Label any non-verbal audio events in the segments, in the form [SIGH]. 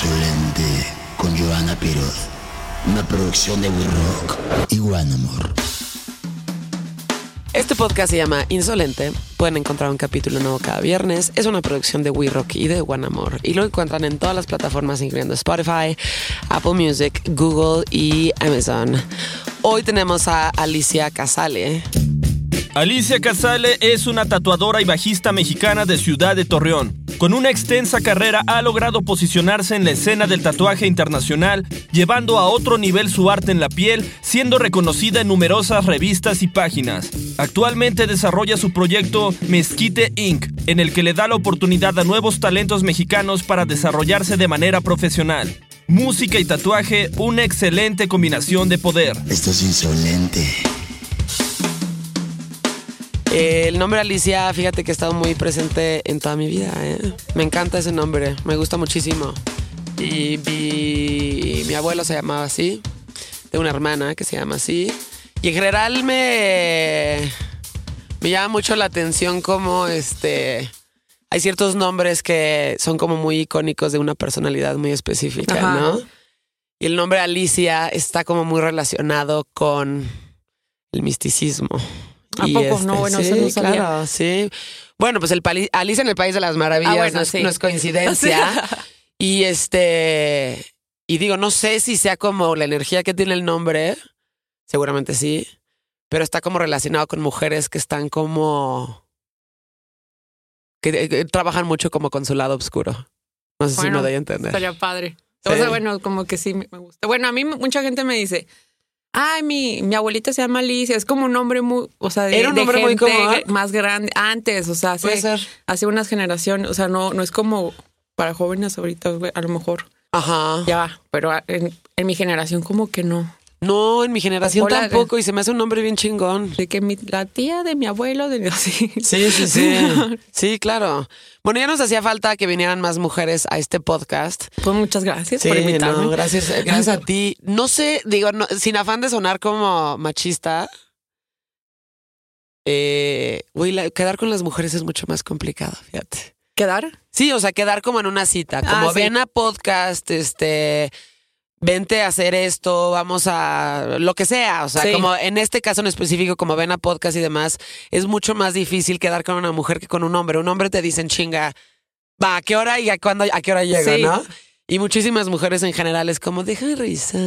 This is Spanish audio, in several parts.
Insolente con Joana Piroz. Una producción de We Rock y One Amor. Este podcast se llama Insolente. Pueden encontrar un capítulo nuevo cada viernes. Es una producción de We Rock y de One Amor. Y lo encuentran en todas las plataformas, incluyendo Spotify, Apple Music, Google y Amazon. Hoy tenemos a Alicia Casale. Alicia Casale es una tatuadora y bajista mexicana de Ciudad de Torreón. Con una extensa carrera ha logrado posicionarse en la escena del tatuaje internacional, llevando a otro nivel su arte en la piel, siendo reconocida en numerosas revistas y páginas. Actualmente desarrolla su proyecto Mezquite Inc., en el que le da la oportunidad a nuevos talentos mexicanos para desarrollarse de manera profesional. Música y tatuaje, una excelente combinación de poder. Esto es insolente. Eh, el nombre Alicia, fíjate que ha estado muy presente en toda mi vida. ¿eh? Me encanta ese nombre, me gusta muchísimo. Y mi, mi abuelo se llamaba así, de una hermana que se llama así. Y en general me, me llama mucho la atención como este... Hay ciertos nombres que son como muy icónicos de una personalidad muy específica, Ajá. ¿no? Y el nombre Alicia está como muy relacionado con el misticismo. ¿A Y poco? No, bueno, eso no sabía. claro, sí. Bueno, pues el pali- Alicia en el País de las Maravillas Ah, bueno, no, es, sí. no es coincidencia. [LAUGHS] y este, y digo, no sé si sea como la energía que tiene el nombre, seguramente sí, pero está como relacionado con mujeres que están como que, que trabajan mucho como con su lado oscuro. No sé si me doy a entender. Estaría padre. Sí. O sea, bueno, como que sí me gusta. Bueno, a mí mucha gente me dice, ay, mi, mi abuelita se llama Alicia. Es como un nombre muy, o sea, de, Era un de nombre muy común. más grande. Antes, o sea, Puede hace, ser. hace unas generaciones. O sea, no, no es como para jóvenes ahorita, a lo mejor Ajá. ya, pero en, en mi generación como que no. No, en mi generación Hola, tampoco y se me hace un nombre bien chingón. De que mi, la tía de mi abuelo, de [LAUGHS] así. Sí, sí, sí. [LAUGHS] Sí, claro. Bueno, ya nos hacía falta que vinieran más mujeres a este podcast. Pues muchas gracias Sí, por invitarme. no, gracias, [LAUGHS] gracias a ti. No sé, digo, no- sin afán de sonar como machista. Eh, güey, la- quedar con las mujeres es mucho más complicado, fíjate. ¿Quedar? Sí, o sea, quedar como en una cita, como Ah, sí. ven a podcast, este, vente a hacer esto, vamos a lo que sea, o sea, Sí. como en este caso en específico, como ven a podcast y demás, es mucho más difícil quedar con una mujer que con un hombre. Un hombre te dicen chinga, va, ¿a qué hora y a cuándo, a qué hora llego, Sí. no? Y muchísimas mujeres en general es como, déjame revisar,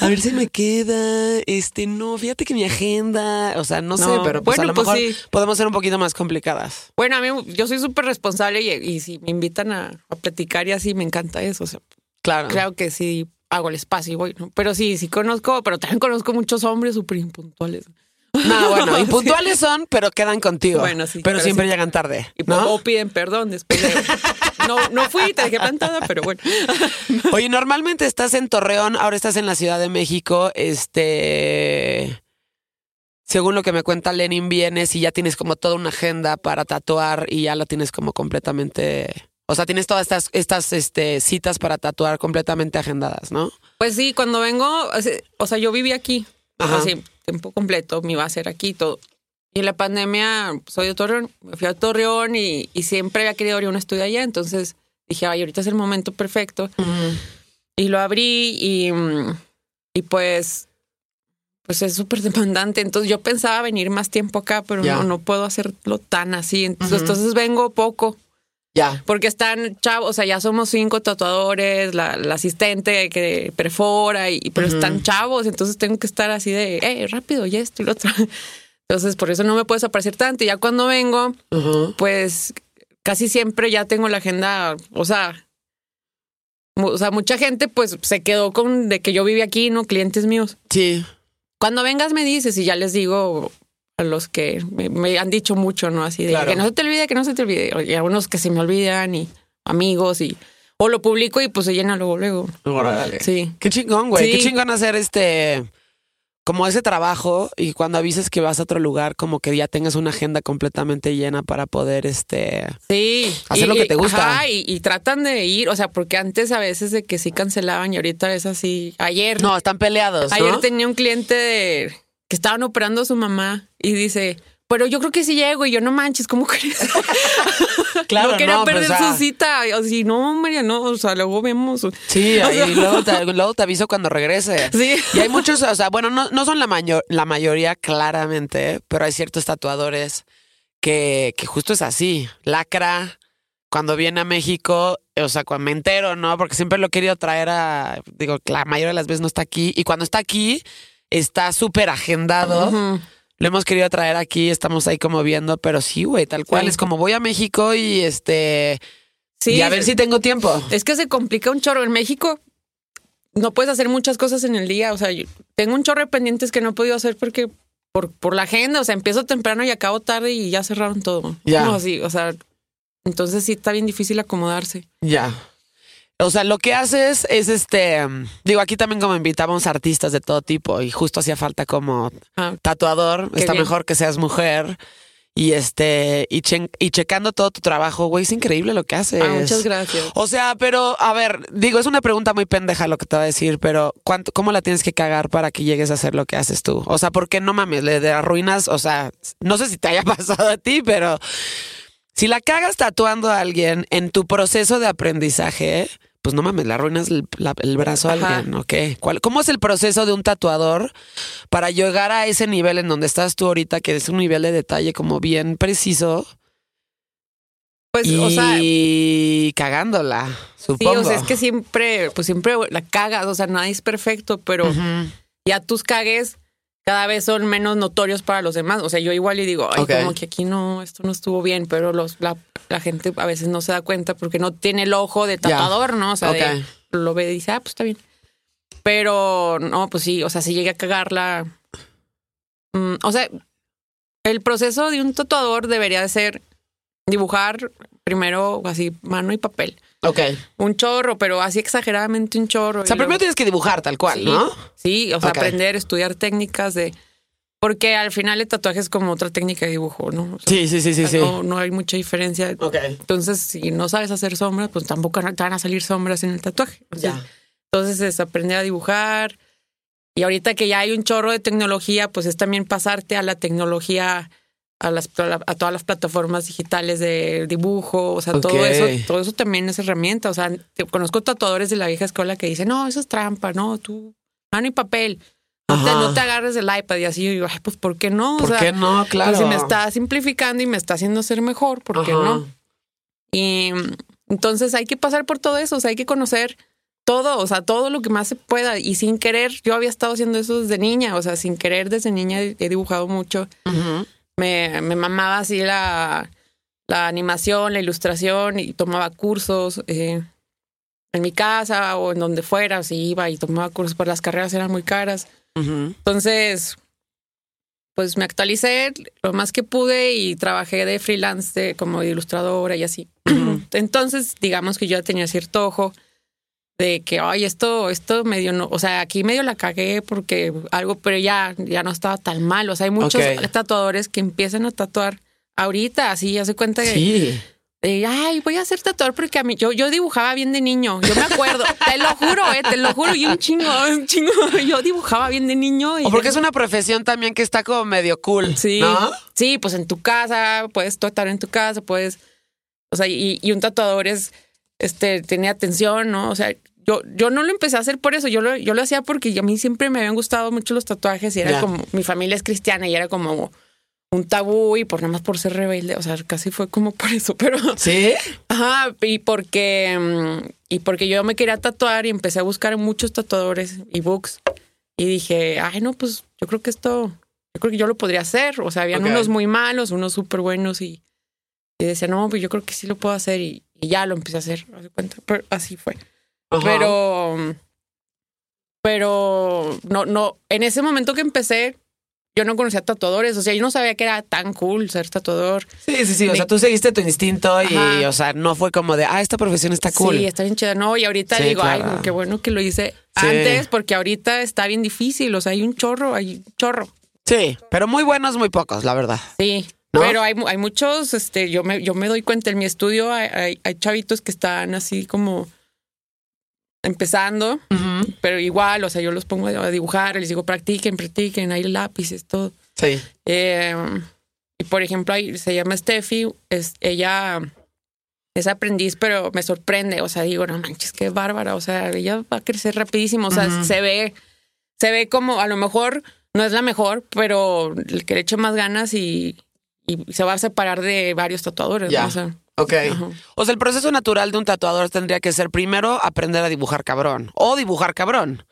a ver si me queda, este, no, fíjate que mi agenda, o sea, no, sé, pero pues a lo pues mejor sí. podemos ser un poquito más complicadas. Bueno, a mí yo soy súper responsable y, y si me invitan a, a platicar y así, me encanta eso. O sea, Claro. Claro que sí hago el espacio y voy, ¿no? Pero sí, sí conozco, pero también conozco muchos hombres súper impuntuales. No, bueno, [LAUGHS] impuntuales son, pero quedan contigo. Bueno, sí, Pero, pero siempre sí. llegan tarde. Y ¿no? o piden perdón después de... No, no fui, te dejé plantada, pero bueno. [LAUGHS] Oye, normalmente estás en Torreón, ahora estás en la Ciudad de México. Este. Según lo que me cuenta Lenin, vienes y ya tienes como toda una agenda para tatuar y ya la tienes como completamente. O sea, tienes todas estas, estas este, citas para tatuar completamente agendadas, ¿no? Pues sí, cuando vengo, o sea, yo viví aquí, así, tiempo completo, me iba a hacer aquí y todo. Y en la pandemia, soy de Torreón, me fui a Torreón y, y siempre había querido abrir un estudio allá, entonces dije, ay, ahorita es el momento perfecto. Y lo abrí y, mm, y pues, pues es súper demandante. Entonces yo pensaba venir más tiempo acá, pero no, no puedo hacerlo tan así. Entonces vengo poco. Ya. Porque están chavos, o sea, ya somos cinco tatuadores, la, la asistente que perfora, y, pero están chavos, entonces tengo que estar así de, eh, rápido, y esto y lo otro. [LAUGHS] Entonces, por eso no me puedes aparecer tanto. Y ya cuando vengo, pues casi siempre ya tengo la agenda, o sea, o sea, mucha gente pues se quedó con de que yo viví aquí, ¿no? Clientes míos. Sí. Cuando vengas me dices y ya les digo a los que me, me han dicho mucho, ¿no? Así de Claro. que no se te olvide, que no se te olvide. Y a unos que se me olvidan y amigos y... O lo publico y pues se llena luego, luego. Sí. Qué chingón, güey. Sí. Qué chingón hacer este. Como ese trabajo y cuando avises que vas a otro lugar, como que ya tengas una agenda completamente llena para poder, este. Sí. Hacer lo que te gusta. ajá, y, y tratan de ir, o sea, porque antes a veces de que sí cancelaban y ahorita es así. Ayer, No, están peleados. ¿no? ayer tenía un cliente de, que estaban operando a su mamá y dice, pero yo creo que sí llego y yo no manches, ¿cómo [LAUGHS] crees? Claro, no quería no, pues, perder su cita. O si no, María, no, o sea, luego vemos. Sí, [LAUGHS] O ahí sea, luego, te, [LAUGHS] luego te aviso cuando regrese. Sí. Y hay muchos, o sea, bueno, no, no son la, mayor, la mayoría claramente, pero hay ciertos tatuadores que, que justo es así. Lacra, cuando viene a México, o sea, cuando me entero, ¿no? Porque siempre lo he querido traer a, digo, la mayoría de las veces no está aquí. Y cuando está aquí, está súper agendado. Lo hemos querido traer aquí, estamos ahí como viendo, pero sí, güey, tal cual. Sí. Es como voy a México y este... Sí, y a ver si tengo tiempo. Es que se complica un chorro. En México no puedes hacer muchas cosas en el día. O sea, yo tengo un chorro de pendientes que no he podido hacer porque por, por la agenda. O sea, empiezo temprano y acabo tarde y ya cerraron todo. Ya. No, sí, o sea, entonces sí está bien difícil acomodarse. Ya. O sea, lo que haces es este. mm, Digo, aquí también como invitamos artistas de todo tipo y justo hacía falta como Ah, tatuador. Qué Está bien. mejor que seas mujer. Y este, y, chen- y checando todo tu trabajo, güey, es increíble lo que haces. ah, muchas gracias. O sea, pero a ver, digo, es una pregunta muy pendeja lo que te voy a decir, pero ¿cuánto, ¿cómo la tienes que cagar para que llegues a hacer lo que haces tú? O sea, ¿por qué no mames? Le arruinas, o sea, no sé si te haya [LAUGHS] pasado a ti, pero si la cagas tatuando a alguien en tu proceso de aprendizaje, pues no mames, le arruinas el, la- el brazo a alguien, ¿ok? ¿Cuál, ¿Cómo es el proceso de un tatuador para llegar a ese nivel en donde estás tú ahorita, que es un nivel de detalle como bien preciso? Pues, y o sea, cagándola, sí, supongo. o sea, es que siempre, pues siempre la cagas. O sea, nadie es perfecto, pero ya tus cagues cada vez son menos notorios para los demás. O sea, yo igual y digo, ay, como que aquí no, esto no estuvo bien, pero los, la, la gente a veces no se da cuenta porque no tiene el ojo de tatuador, ¿no? O sea, de- Ok. lo ve y dice, ah, pues está bien. Pero no, pues sí, o sea, si llega a cagarla. mm, o sea, el proceso de un tatuador debería de ser dibujar primero así mano y papel. Ok. Un chorro, pero así exageradamente un chorro. O sea, primero luego- tienes que dibujar tal cual, Sí, ¿no? Sí, o sea, Ok. aprender, estudiar técnicas de... Porque al final el tatuaje es como otra técnica de dibujo, ¿no? O sea, Sí, sí, sí, sí, sí. No, no hay mucha diferencia. Ok. Entonces, si no sabes hacer sombras, pues tampoco te van a salir sombras en el tatuaje. Ya. entonces es aprender a dibujar. Y ahorita que ya hay un chorro de tecnología, pues es también pasarte a la tecnología, a, las, a todas las plataformas digitales de dibujo, o sea, todo eso, todo eso también es herramienta. O sea, conozco tatuadores de la vieja escuela que dicen, no, eso es trampa, no, tú, mano y papel. No te, no te agarres del iPad y así, yo digo, ay, pues, ¿por qué no? O ¿Por sea, qué no? Claro. pues, si me está simplificando y me está haciendo ser mejor, ¿por qué Ajá. no? Y entonces hay que pasar por todo eso, o sea, hay que conocer todo, o sea, todo lo que más se pueda. Y sin querer, yo había estado haciendo eso desde niña, o sea, sin querer desde niña he dibujado mucho. Ujú. Me, me mamaba así la, la animación, la ilustración y tomaba cursos eh, en mi casa o en donde fuera, si iba y tomaba cursos, pero las carreras eran muy caras. Entonces, pues me actualicé lo más que pude y trabajé de freelance de, como ilustradora y así. Entonces, digamos que yo ya tenía cierto ojo de que, ay, esto, esto medio no, o sea, aquí medio la cagué porque algo, pero ya, ya no estaba tan mal. O sea, hay muchos tatuadores que empiezan a tatuar ahorita, así, hace cuenta que Sí. de, ay, voy a ser tatuador porque a mí, yo, yo dibujaba bien de niño. Yo me acuerdo, [LAUGHS] te lo juro, eh, te lo juro, y un chingo, un chingo. [LAUGHS] Yo dibujaba bien de niño. Y O porque es una profesión también que está como medio cool. Sí, ¿No? sí, pues en tu casa, puedes tatuar en tu casa, puedes, o sea, y, y un tatuador es, este, tenía atención, ¿no? O sea, yo, yo no lo empecé a hacer por eso, yo lo, yo lo hacía porque a mí siempre me habían gustado mucho los tatuajes y era como, mi familia es cristiana y era como un tabú y por nada más por ser rebelde, o sea, casi fue como por eso, pero... Sí. [LAUGHS] Ajá, y porque, mm, y porque yo me quería tatuar y empecé a buscar muchos tatuadores y books. Y dije, ay, no, pues yo creo que esto, yo creo que yo lo podría hacer. O sea, habían unos muy malos, unos súper buenos y, y decía, no, pues yo creo que sí lo puedo hacer y, y ya lo empecé a hacer. cuenta. Pero así fue. Ajá. Pero, pero no, no, en ese momento que empecé, yo no conocía tatuadores. O sea, yo no sabía que era tan cool ser tatuador. Sí, sí, sí. O sea, tú seguiste tu instinto y, Ajá. o sea, no fue como de, ah, esta profesión está cool. Sí, está bien chida. No, y ahorita Sí, digo, claro. ay, qué bueno que lo hice Sí. antes, porque ahorita está bien difícil. O sea, hay un chorro, hay un chorro. Sí, pero muy buenos, muy pocos, la verdad. Sí. ¿No? Pero hay, hay muchos, este, yo me, yo me doy cuenta en mi estudio, hay, hay, hay chavitos que están así como empezando, pero igual, o sea, yo los pongo a dibujar, les digo, practiquen, practiquen, hay lápices, todo. Sí. Eh, Y por ejemplo, ahí se llama Steffi, es, ella es aprendiz, pero me sorprende. O sea, digo, no manches, qué bárbara. O sea, ella va a crecer rapidísimo. O sea, se ve, se ve como a lo mejor no es la mejor, pero el que le eche más ganas y, y se va a separar de varios tatuadores. O sea, Ok. Ajá. O sea, el proceso natural de un tatuador tendría que ser primero aprender a dibujar cabrón o dibujar cabrón.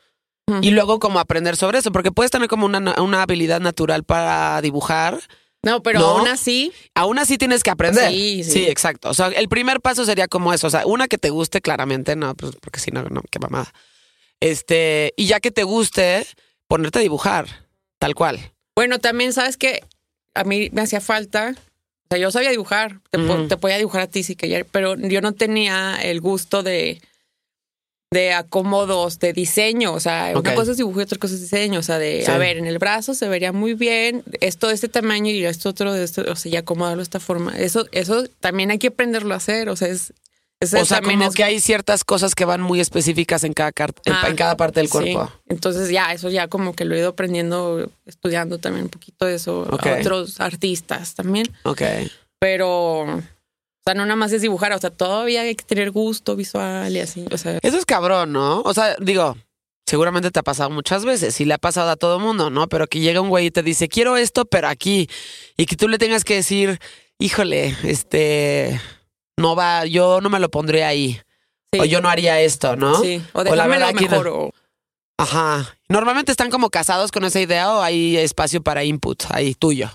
Y luego como aprender sobre eso, porque puedes tener como una, una habilidad natural para dibujar. no, pero No. aún así, Aún así tienes que aprender. Sí, sí. exacto. O sea, el primer paso sería como eso. O sea, una que te guste claramente, no, pues porque si no, no, qué mamada. Este, y ya que te guste, ponerte a dibujar, tal cual. bueno, también sabes que a mí me hacía falta. O sea, yo sabía dibujar, te, Ujú. te podía dibujar a ti si querías, pero yo no tenía el gusto de, de acomodos, de diseño. O sea, Ok. una cosa es dibujo y otra cosa es diseño. O sea, de, Sí. a ver, en el brazo se vería muy bien, esto de este tamaño y esto otro de esto, o sea, y acomodarlo de esta forma. Eso, eso también hay que aprenderlo a hacer. O sea, es. O sea, como es- que hay ciertas cosas que van muy específicas en cada, Ah, en cada parte del sí. cuerpo. Entonces ya, eso ya como que lo he ido aprendiendo, estudiando también un poquito de eso a otros artistas también. Ok. Pero, o sea, no nada más es dibujar, o sea, todavía hay que tener gusto visual y así. O sea, Eso es cabrón, ¿no? O sea, digo, seguramente te ha pasado muchas veces y le ha pasado a todo mundo, ¿no? Pero que llega un güey y te dice, quiero esto, pero aquí. Y que tú le tengas que decir, híjole, este, no va, yo no me lo pondría ahí. sí, O yo no haría esto, ¿no? sí, o la déjamelo verdad que no. mejor. O, Ajá. Normalmente están como casados con esa idea o hay espacio para input ahí tuyo.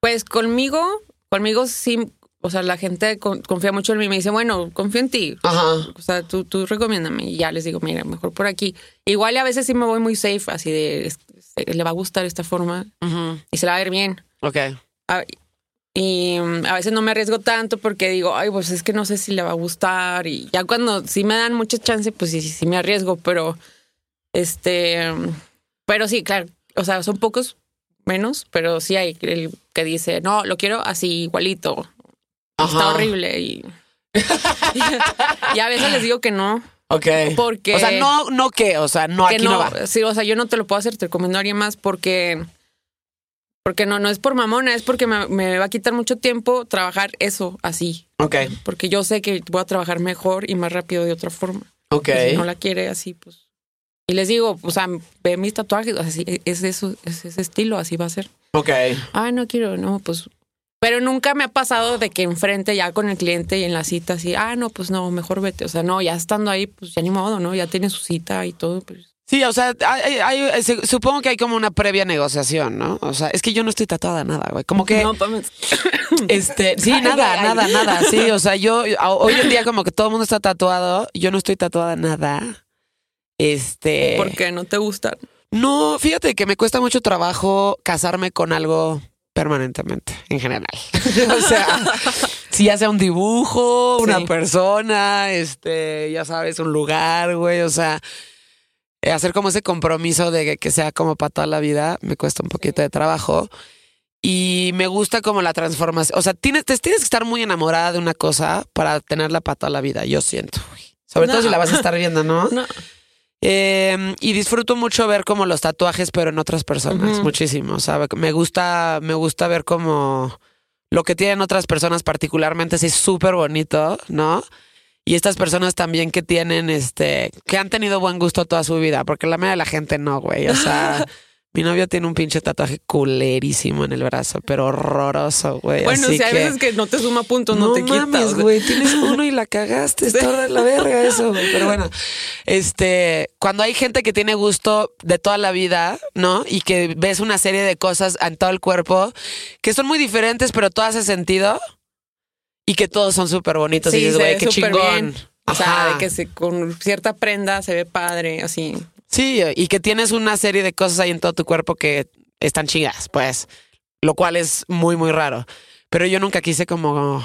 pues conmigo, conmigo sí, o sea, la gente con- confía mucho en mí, me dice, bueno, confío en ti. Ajá. O sea, tú, tú recomiéndame. Y ya les digo, mira, mejor por aquí. Igual a veces sí me voy muy safe, así de, es- le va a gustar esta forma y se la va a ver bien. Ok. A- Y mm, a veces no me arriesgo tanto porque digo, ay, pues es que no sé si le va a gustar. Y ya cuando sí me dan mucha chance, pues sí, sí, sí me arriesgo, pero este, mm, pero sí, claro, o sea, son pocos menos, pero sí hay el que dice, no, lo quiero así, igualito. Está horrible. Y, [LAUGHS] y a veces les digo que no, Ok. porque. O sea, no, no qué, o sea, no, que aquí no, va. Sí, o sea, yo no te lo puedo hacer, te recomiendo a alguien más porque. Porque no, no es por mamona, es porque me, me va a quitar mucho tiempo trabajar eso así. Ok. Porque yo sé que voy a trabajar mejor y más rápido de otra forma. Ok. Y si no la quiere así, pues. Y les digo, o sea, ve mis tatuajes, así, es eso, es ese estilo, así va a ser. Ok. Ah, no quiero, no, pues. Pero nunca me ha pasado de que enfrente ya con el cliente y en la cita así, ah, no, pues no, mejor vete. O sea, no, ya estando ahí, pues ya ni modo, ¿no? Ya tiene su cita y todo, pues. Sí, o sea, hay- se- supongo que hay como una previa negociación, ¿no? O sea, es que yo no estoy tatuada nada, güey. Como que, No, mames. [COUGHS] este, sí, nada, ay. nada, nada. Sí, o sea, yo hoy en día como que todo el mundo está tatuado, yo no estoy tatuada nada. Este, ¿Por qué no te gustan? no, fíjate que me cuesta mucho trabajo casarme con algo permanentemente, en general. [LAUGHS] o sea, si ya sea un dibujo, una Sí. persona, este, ya sabes, un lugar, güey, o sea, eh, hacer como ese compromiso de que, que sea como para toda la vida me cuesta un poquito de trabajo. Y me gusta como la transformación. O sea, tienes, tienes que estar muy enamorada de una cosa para tenerla para toda la vida, yo siento. Sobre todo si la vas a estar viendo, ¿no? [LAUGHS] No. Eh, y disfruto mucho ver como los tatuajes, pero en otras personas, muchísimo. O sea, me gusta, me gusta ver como lo que tienen otras personas particularmente, sí, es súper bonito, ¿no? Y estas personas también que tienen, este, que han tenido buen gusto toda su vida, porque la mayoría de la gente no, güey. O sea, [LAUGHS] mi novio tiene un pinche tatuaje culerísimo en el brazo, pero horroroso, güey. Bueno, así si hay que- veces que no te suma puntos, no, te quitas. güey, tienes [LAUGHS] uno y la cagaste, está de la verga eso, güey. Pero bueno, este, cuando hay gente que tiene gusto de toda la vida, ¿no? Y que ves una serie de cosas en todo el cuerpo que son muy diferentes, pero todo hace sentido y que todos son súper bonitos. y dices, güey, qué chingón. bien. O sea, de que se, con cierta prenda se ve padre, así. Sí, y que tienes una serie de cosas ahí en todo tu cuerpo que están chingadas, pues, lo cual es muy, muy raro. Pero yo nunca quise como,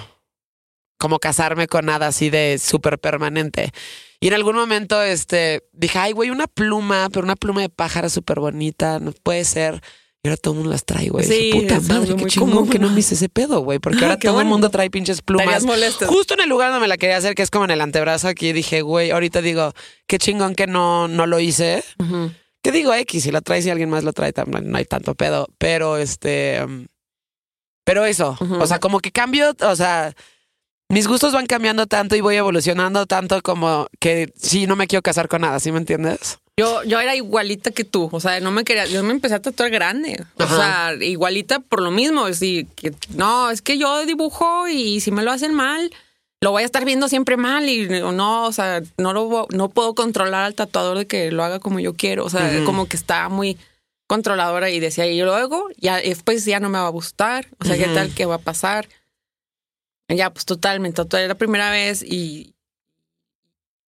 como casarme con nada así de súper permanente. Y en algún momento, este, dije, ay, güey, una pluma, pero una pluma de pájaro súper bonita, no puede ser. Y ahora todo el mundo las trae, güey. Sí, Puta madre, qué chingón que no me hice ese pedo, güey. Porque ahora Qué todo el mundo trae pinches plumas. Justo en el lugar donde me la quería hacer, que es como en el antebrazo aquí, dije, güey, ahorita digo, qué chingón que no, no lo hice. Ujú. Que digo X, si lo traes y alguien más lo trae no hay tanto pedo. Pero este. Pero eso, o sea, como que cambio, o sea, mis gustos van cambiando tanto y voy evolucionando tanto como que sí, no me quiero casar con nada, ¿sí me entiendes? Yo, yo era igualita que tú, o sea, no me quería, yo me empecé a tatuar grande, o sea, igualita por lo mismo, que no, es que yo dibujo y si me lo hacen mal, lo voy a estar viendo siempre mal y no, o sea, no lo no puedo controlar al tatuador de que lo haga como yo quiero, o sea, como que está muy controladora y decía, y luego ya después ya no me va a gustar, o sea, qué tal que va a pasar. Ya, pues totalmente, tatué la primera vez y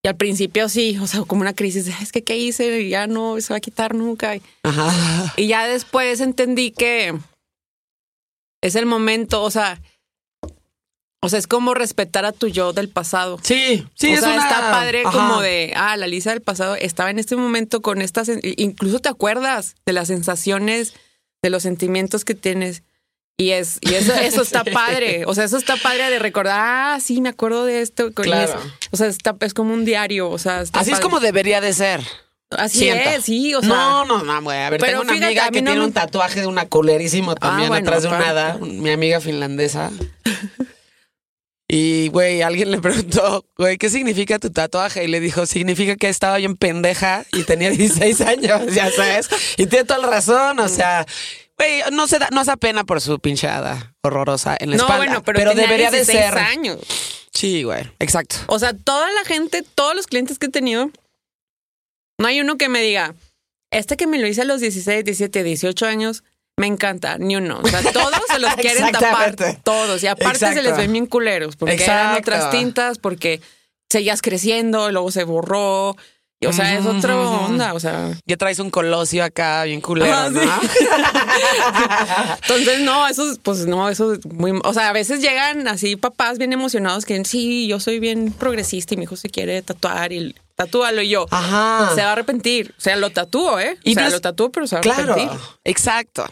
y al principio sí, o sea, como una crisis de, es que qué hice, y ya no se va a quitar nunca. Y, Ajá. y ya después entendí que es el momento, o sea, o sea, es como respetar a tu yo del pasado. Sí, sí, o es sea, una- está padre Ajá. como de, ah, la Lisa del pasado estaba en este momento con estas, incluso te acuerdas de las sensaciones, de los sentimientos que tienes. Y es, y eso, eso está Sí. [LAUGHS] padre. O sea, eso está padre de recordar, ah, sí, me acuerdo de esto. con Claro. eso. O sea, está, es como un diario. O sea, está Así es como debería de ser. Así siento. es, sí, o sea. no, no, no, güey. A ver, pero tengo una fíjate, amiga que no tiene me- un tatuaje de una culerísimo también bueno, atrás de un aparte. hada, mi amiga finlandesa. Y, güey, alguien le preguntó, güey, ¿qué significa tu tatuaje? Y le dijo, significa que estaba bien pendeja y tenía 16 [LAUGHS] años, ya sabes. Y tiene toda la razón, o sea, güey, no se da, no se pena por su pinchada horrorosa en la no, espalda. bueno, pero, tenía debería de 16 ser. años. Sí, güey, exacto. O sea, toda la gente, todos los clientes que he tenido, no hay uno que me diga, este que me lo hice a los 16, 17, 18 años, me encanta, ni uno. O sea, todos se los [LAUGHS] quieren tapar, todos. Y aparte se les ven bien culeros, porque eran Exacto. otras tintas, porque seguías creciendo, y luego se borró. Y, o sea, es otra onda, o sea. Ya traes un colosio acá bien culero, Ah, ¿no? sí. [LAUGHS] Entonces, no, eso, es- pues no, eso es muy. O sea, a veces llegan así papás bien emocionados que sí, yo soy bien progresista y mi hijo se quiere tatuar y tatúalo y yo. Ajá. Se va a arrepentir. O sea, lo tatúo, ¿eh? Y o sea, no es- lo tatúo, pero se va a Claro, arrepentir. exacto.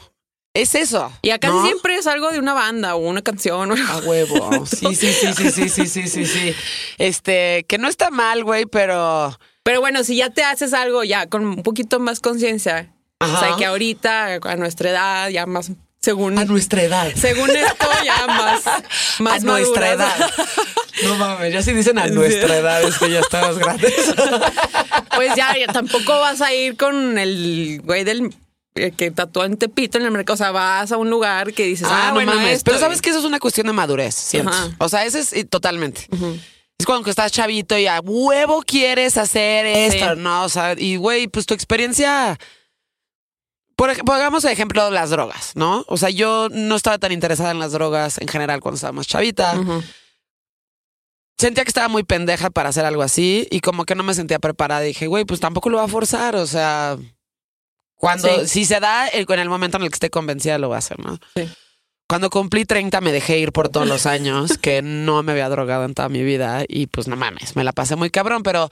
Es eso. Y acá ¿no? siempre es algo de una banda o una canción. o- A huevo. [LAUGHS] Sí, sí, sí, sí, sí, sí, sí, sí, sí. Este, que no está mal, güey, pero. Pero bueno, si ya te haces algo ya con un poquito más conciencia, o sea, que ahorita a nuestra edad, ya más según. A nuestra edad. Según esto, ya más. [LAUGHS] más a nuestra edad. No mames, ya si dicen a nuestra edad es que ya estamos grandes. [LAUGHS] Pues ya, ya tampoco vas a ir con el güey del el que tatúa en Tepito en el mercado. O sea, vas a un lugar que dices, ah, no bueno, mames. Pero sabes que eso es una cuestión de madurez. Ajá. O sea, ese es eh, totalmente. Es cuando estás chavito y a huevo quieres hacer esto, Sí. ¿no? O sea, y güey, pues tu experiencia. Por ejemplo, pongamos de ejemplo las drogas, ¿no? O sea, yo no estaba tan interesada en las drogas en general cuando estaba más chavita. Sentía que estaba muy pendeja para hacer algo así y como que no me sentía preparada. Dije, güey, pues tampoco lo va a forzar. O sea, cuando, Sí. si se da el- en el momento en el que esté convencida, lo va a hacer, ¿no? Sí. Cuando cumplí 30 me dejé ir por todos los años, que no me había drogado en toda mi vida y pues no mames, me la pasé muy cabrón, pero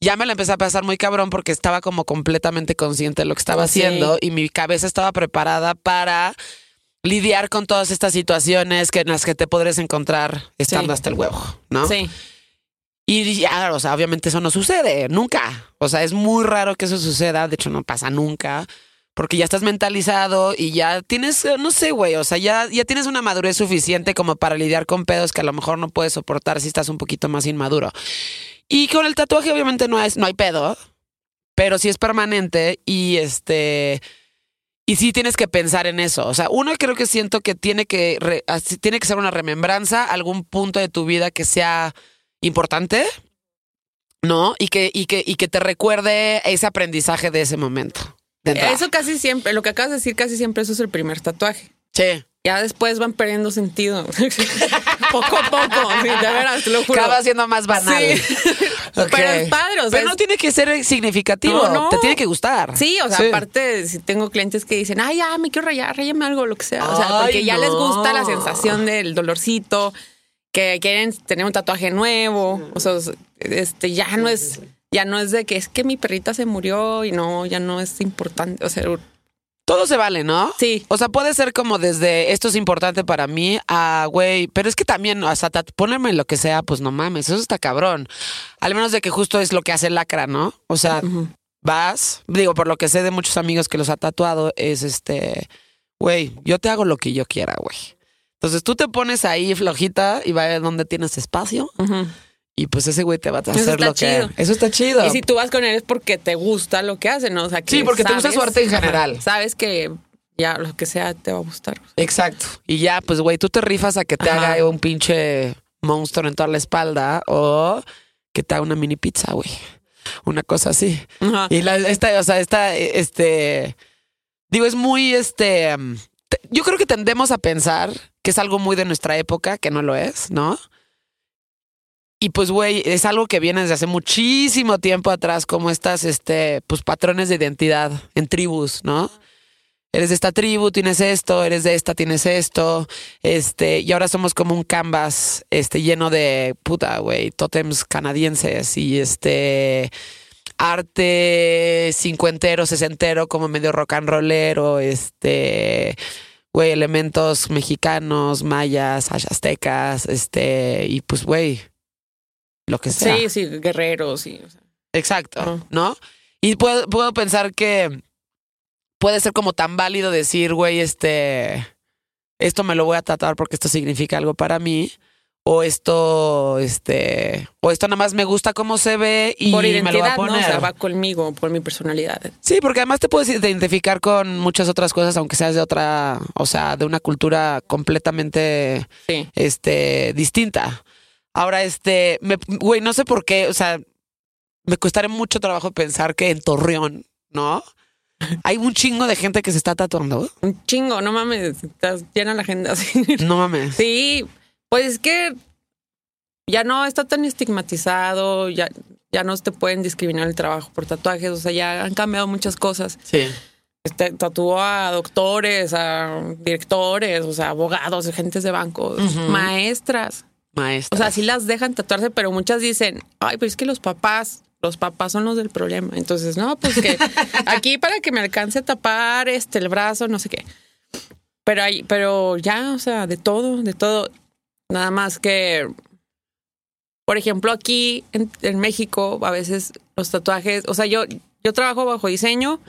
ya me la empecé a pasar muy cabrón porque estaba como completamente consciente de lo que estaba Sí. haciendo y mi cabeza estaba preparada para lidiar con todas estas situaciones que en las que te podrías encontrar estando Sí. hasta el huevo, ¿no? Sí. Y ya, o sea, obviamente eso no sucede, nunca. O sea, es muy raro que eso suceda, de hecho no pasa nunca, porque ya estás mentalizado y ya tienes, eh, no sé, güey, o sea, ya, ya tienes una madurez suficiente como para lidiar con pedos que a lo mejor no puedes soportar si estás un poquito más inmaduro. Y con el tatuaje obviamente no, es, no hay pedo, pero sí es permanente y este... Y sí tienes que pensar en eso. O sea, uno creo que siento que tiene que, tiene que ser una remembranza, algún punto de tu vida que sea importante, ¿no? Y que, y que, y que te recuerde ese aprendizaje de ese momento. Eso casi siempre, lo que acabas de decir, casi siempre eso es el primer tatuaje. Sí. Ya después van perdiendo sentido. [LAUGHS] poco a poco, sí, de veras, te lo juro. Acaba siendo más banal. Sí. [LAUGHS] Pero es padre, o sea, Pero no es- tiene que ser significativo. No, no. Te tiene que gustar. Sí, o sea, Sí. aparte, si tengo clientes que dicen, ay, ya, me quiero rayar, rayame algo, lo que sea. O sea, Ay, porque ya les gusta la sensación del dolorcito, que quieren tener un tatuaje nuevo. O sea, este, ya no es, ya no es de que es que mi perrita se murió y no, ya no es importante. O sea, Todo se vale, ¿no? Sí. O sea, puede ser como desde esto es importante para mí a, güey, pero es que también, o sea, ponerme lo que sea, pues no mames, eso está cabrón. Al menos de que justo es lo que hace lacra, ¿no? O sea, vas, digo, por lo que sé de muchos amigos que los ha tatuado, es este, güey, yo te hago lo que yo quiera, güey. Entonces tú te pones ahí flojita y va a ver dónde tienes espacio. Y pues ese güey te va a hacer lo que. chido. Eso está chido. Y si tú vas con él es porque te gusta lo que hace, ¿no? O sea, que Sí, porque te gusta su arte en general. sabes que ya lo que sea te va a gustar. Exacto. Y ya, pues, güey, tú te rifas a que te Ajá. haga un pinche monstruo en toda la espalda o que te haga una mini pizza, güey. Una cosa así. Ajá. Y la, esta, o sea, esta, este, digo, es muy, este, te- yo creo que tendemos a pensar que es algo muy de nuestra época, que no lo es, ¿no? Y pues, güey, es algo que viene desde hace muchísimo tiempo atrás, como estas, este, pues, patrones de identidad en tribus, ¿no? Eres de esta tribu, tienes esto, eres de esta, tienes esto, este, y ahora somos como un canvas, este, lleno de puta, güey, tótems canadienses y este, arte cincuentero, sesentero, como medio rock and rollero, este, güey, elementos mexicanos, mayas, aztecas, este, y pues, güey, lo que sea. Sí, sí, guerreros y o sea, Exacto. ¿no? Y puedo, puedo pensar que puede ser como tan válido decir, güey, este, esto me lo voy a tratar porque esto significa algo para mí. O esto, este, o esto nada más me gusta cómo se ve y por me lo voy a identidad, ¿no? O poner. sea, va conmigo, por mi personalidad. Sí, porque además te puedes identificar con muchas otras cosas, aunque seas de otra, o sea, de una cultura completamente Sí. este, distinta. Ahora, este, me- güey, no sé por qué, o sea, me costaría mucho trabajo pensar que en Torreón, ¿no? Hay un chingo de gente que se está tatuando. Un chingo, no mames, estás llena la agenda [LAUGHS] así. No mames. Sí, pues es que ya no está tan estigmatizado, ya, ya no te pueden discriminar el trabajo por tatuajes, o sea, ya han cambiado muchas cosas. Sí. Este, tatuó a doctores, a directores, o sea, abogados, agentes de bancos, maestras. O sea, sí las dejan tatuarse, pero muchas dicen, ay, pues es que los papás, los papás son los del problema. Entonces, no, pues que [LAUGHS] aquí para que me alcance a tapar este el brazo, no sé qué. Pero hay, pero ya, o sea, de todo, de todo. Nada más que, por ejemplo, aquí en, en México, a veces los tatuajes, o sea, yo, yo trabajo bajo diseño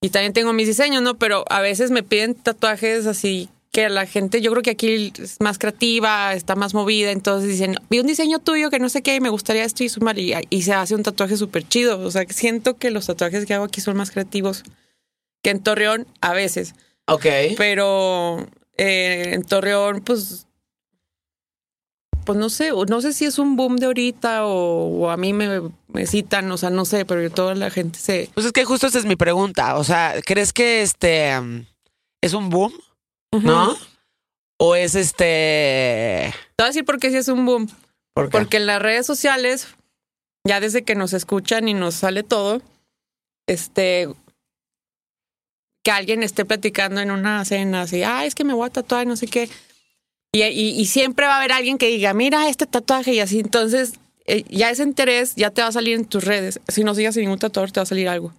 y también tengo mis diseños, ¿no? Pero a veces me piden tatuajes así que la gente, yo creo que aquí es más creativa, está más movida, entonces dicen, vi un diseño tuyo que no sé qué, y me gustaría esto y sumar, y, y se hace un tatuaje súper chido. O sea, que siento que los tatuajes que hago aquí son más creativos que en Torreón a veces, Ok. pero eh, en Torreón, pues, pues no sé, no sé si es un boom de ahorita o, o a mí me, me citan, o sea, no sé, pero toda la gente se... Pues es que justo esa es mi pregunta. O sea, ¿crees que este um, es un boom? ¿No? ¿O es este. Te voy a decir por qué sí es un boom. ¿Por qué? Porque en las redes sociales, ya desde que nos escuchan y nos sale todo, este, que alguien esté platicando en una cena así, ah, es que me voy a tatuar, no sé qué. Y, y- y siempre va a haber alguien que diga, mira este tatuaje y así. Entonces, eh, ya ese interés ya te va a salir en tus redes. Si no sigas a ningún tatuador, te va a salir algo.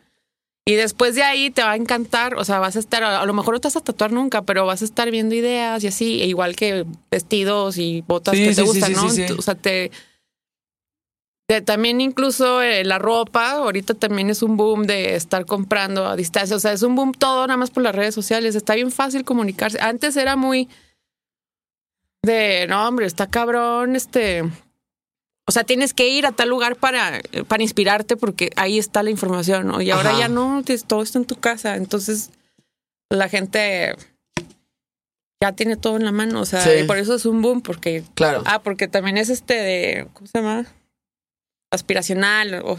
Y después de ahí te va a encantar, o sea, vas a estar, a lo mejor no te vas a tatuar nunca, pero vas a estar viendo ideas y así, e igual que vestidos y botas Sí, que te sí, gustan, sí, ¿no? sí, sí. O sea, te, te- también incluso eh, la ropa, ahorita también es un boom de estar comprando a distancia, o sea, es un boom todo nada más por las redes sociales, está bien fácil comunicarse. Antes era muy de, no, hombre, está cabrón, este, o sea, tienes que ir a tal lugar para, para inspirarte porque ahí está la información, ¿no? Y ahora Ajá. ya no, todo está en tu casa. Entonces, la gente ya tiene todo en la mano. O sea, Sí. y por eso es un boom, porque. Claro. Ah, porque también es este de. ¿Cómo se llama? Aspiracional. O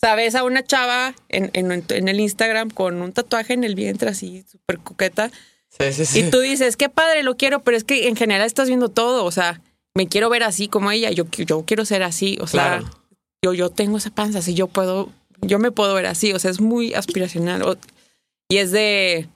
sea, ves a una chava en, en, en el Instagram con un tatuaje en el vientre así, súper coqueta. Sí, sí, sí. Y tú dices, qué padre, lo quiero, pero es que en general estás viendo todo. O sea, me quiero ver así como ella. Yo, yo quiero ser así. O sea, Claro. yo, yo tengo esa panza, así yo puedo, yo me puedo ver así. O sea, es muy aspiracional. O- y es de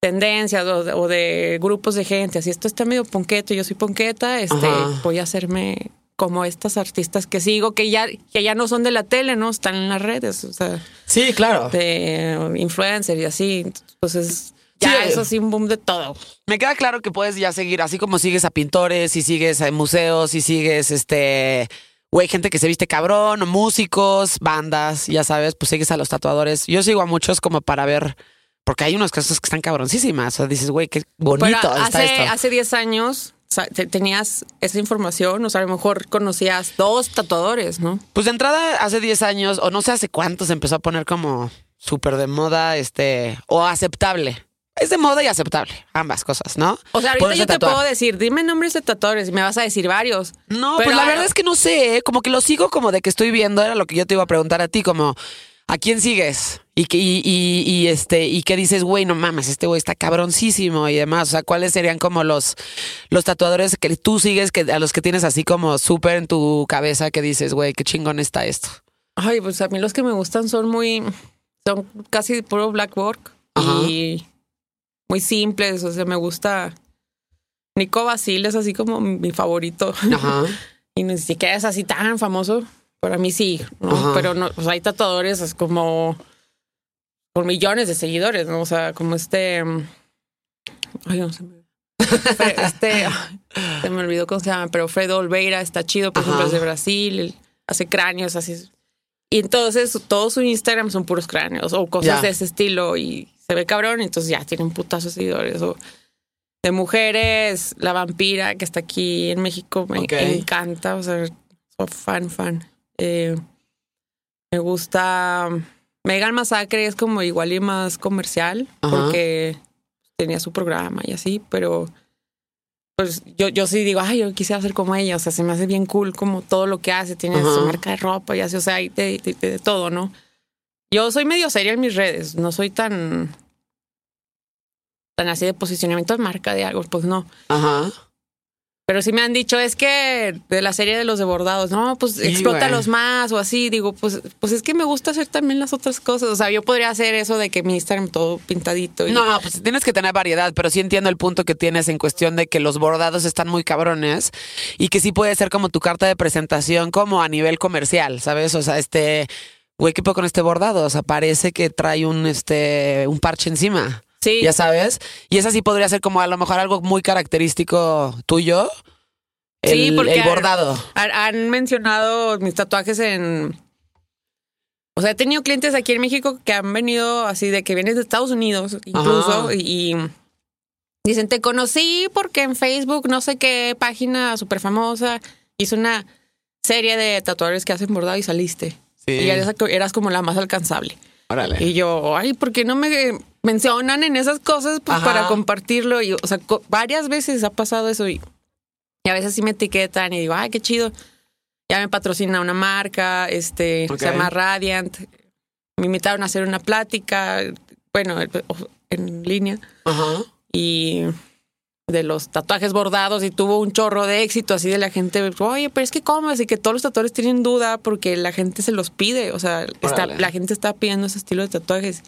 tendencias o de, o de grupos de gente. Así esto está medio ponqueto, yo soy ponqueta, este, Ajá. voy a hacerme como estas artistas que sigo, que ya, que ya no son de la tele, ¿no? Están en las redes, o sea, Sí, claro. de influencer y así. Entonces, ya Sí. eso sí, un boom de todo. Me queda claro que puedes ya seguir, así como sigues a pintores y sigues a museos y sigues este. Güey, gente que se viste cabrón, músicos, bandas, ya sabes, pues sigues a los tatuadores. Yo sigo a muchos como para ver, porque hay unos casos que están cabroncísimas. O sea, dices, güey, qué bonito Pero está hace, esto. hace 10 años o sea, te- tenías esa información, o sea, a lo mejor conocías dos tatuadores, ¿no? Pues de entrada, hace 10 años, o no sé hace cuánto, se empezó a poner como súper de moda, este, o aceptable. Es de moda y aceptable, ambas cosas, ¿no? O sea, ahorita yo te tatuar. puedo decir, dime nombres de tatuadores y me vas a decir varios. No, Pero pues la verdad es que no sé, ¿eh? como que lo sigo como de que estoy viendo, era lo que yo te iba a preguntar a ti, como, ¿a quién sigues? Y, que, y, y, y, este, y qué dices, güey, no mames, este güey está cabroncísimo y demás. O sea, ¿cuáles serían como los, los tatuadores que tú sigues, que, a los que tienes así como súper en tu cabeza que dices, güey, qué chingón está esto? Ay, pues a mí los que me gustan son muy, son casi puro black work Ajá. y muy simples, o sea, me gusta. Nico Basile es así como mi favorito. Ajá. [LAUGHS] Y ni siquiera es así tan famoso. Para mí sí. Pero no, o sea, hay tatuadores es como con millones de seguidores, ¿no? O sea, como este. mm, Ay, no se me. [LAUGHS] Este. Se me olvidó cómo se llama, pero Fredo Olveira está chido, por Ajá. ejemplo, es de Brasil, hace cráneos así. Y entonces todo su Instagram son puros cráneos o cosas de ese estilo y se ve cabrón, entonces ya tienen putazos de seguidores. O de mujeres, la vampira que está aquí en México me encanta, o sea, soy fan, fan. Eh, me gusta Megan Masacre, es como igual y más comercial, Ajá. porque tenía su programa y así, pero pues yo, yo sí digo, ay, yo quisiera ser como ella, o sea, se me hace bien cool como todo lo que hace, tiene Ajá. su marca de ropa y así, o sea, de, de- de- de todo, ¿no? Yo soy medio seria en mis redes, no soy tan tan así de posicionamiento de marca de algo, pues no. Ajá. Pero sí me han dicho, es que de la serie de los debordados, no, pues Sí, explótalos güey. más o así. Digo, pues, pues es que me gusta hacer también las otras cosas. O sea, yo podría hacer eso de que mi Instagram todo pintadito. Y, No, pues tienes que tener variedad, pero sí entiendo el punto que tienes en cuestión de que los bordados están muy cabrones y que sí puede ser como tu carta de presentación como a nivel comercial, ¿sabes? O sea, este, güey, ¿qué puedo con este bordado? O sea, parece que trae un, este, un parche encima, sí, ya sabes. Y esa sí podría ser como a lo mejor algo muy característico tuyo. El, Sí, porque el bordado. han, han mencionado mis tatuajes en... O sea, he tenido clientes aquí en México que han venido así de que vienen de Estados Unidos incluso y, y dicen, te conocí porque en Facebook no sé qué página súper famosa hizo una serie de tatuadores que hacen bordado y saliste. Sí. Y eras, eras como la más alcanzable. Órale. Y yo, ay, ¿por qué no me mencionan en esas cosas pues, Ajá. para compartirlo? Y, o sea, co- varias veces ha pasado eso y, y a veces sí me etiquetan y digo, ay, qué chido. Ya me patrocina una marca, este, se llama Radiant. Me invitaron a hacer una plática, bueno, en línea Ajá. y de los tatuajes bordados y tuvo un chorro de éxito así de la gente, oye, pero es que cómo, así que todos los tatuadores tienen duda porque la gente se los pide, o sea, está, la gente está pidiendo ese estilo de tatuajes.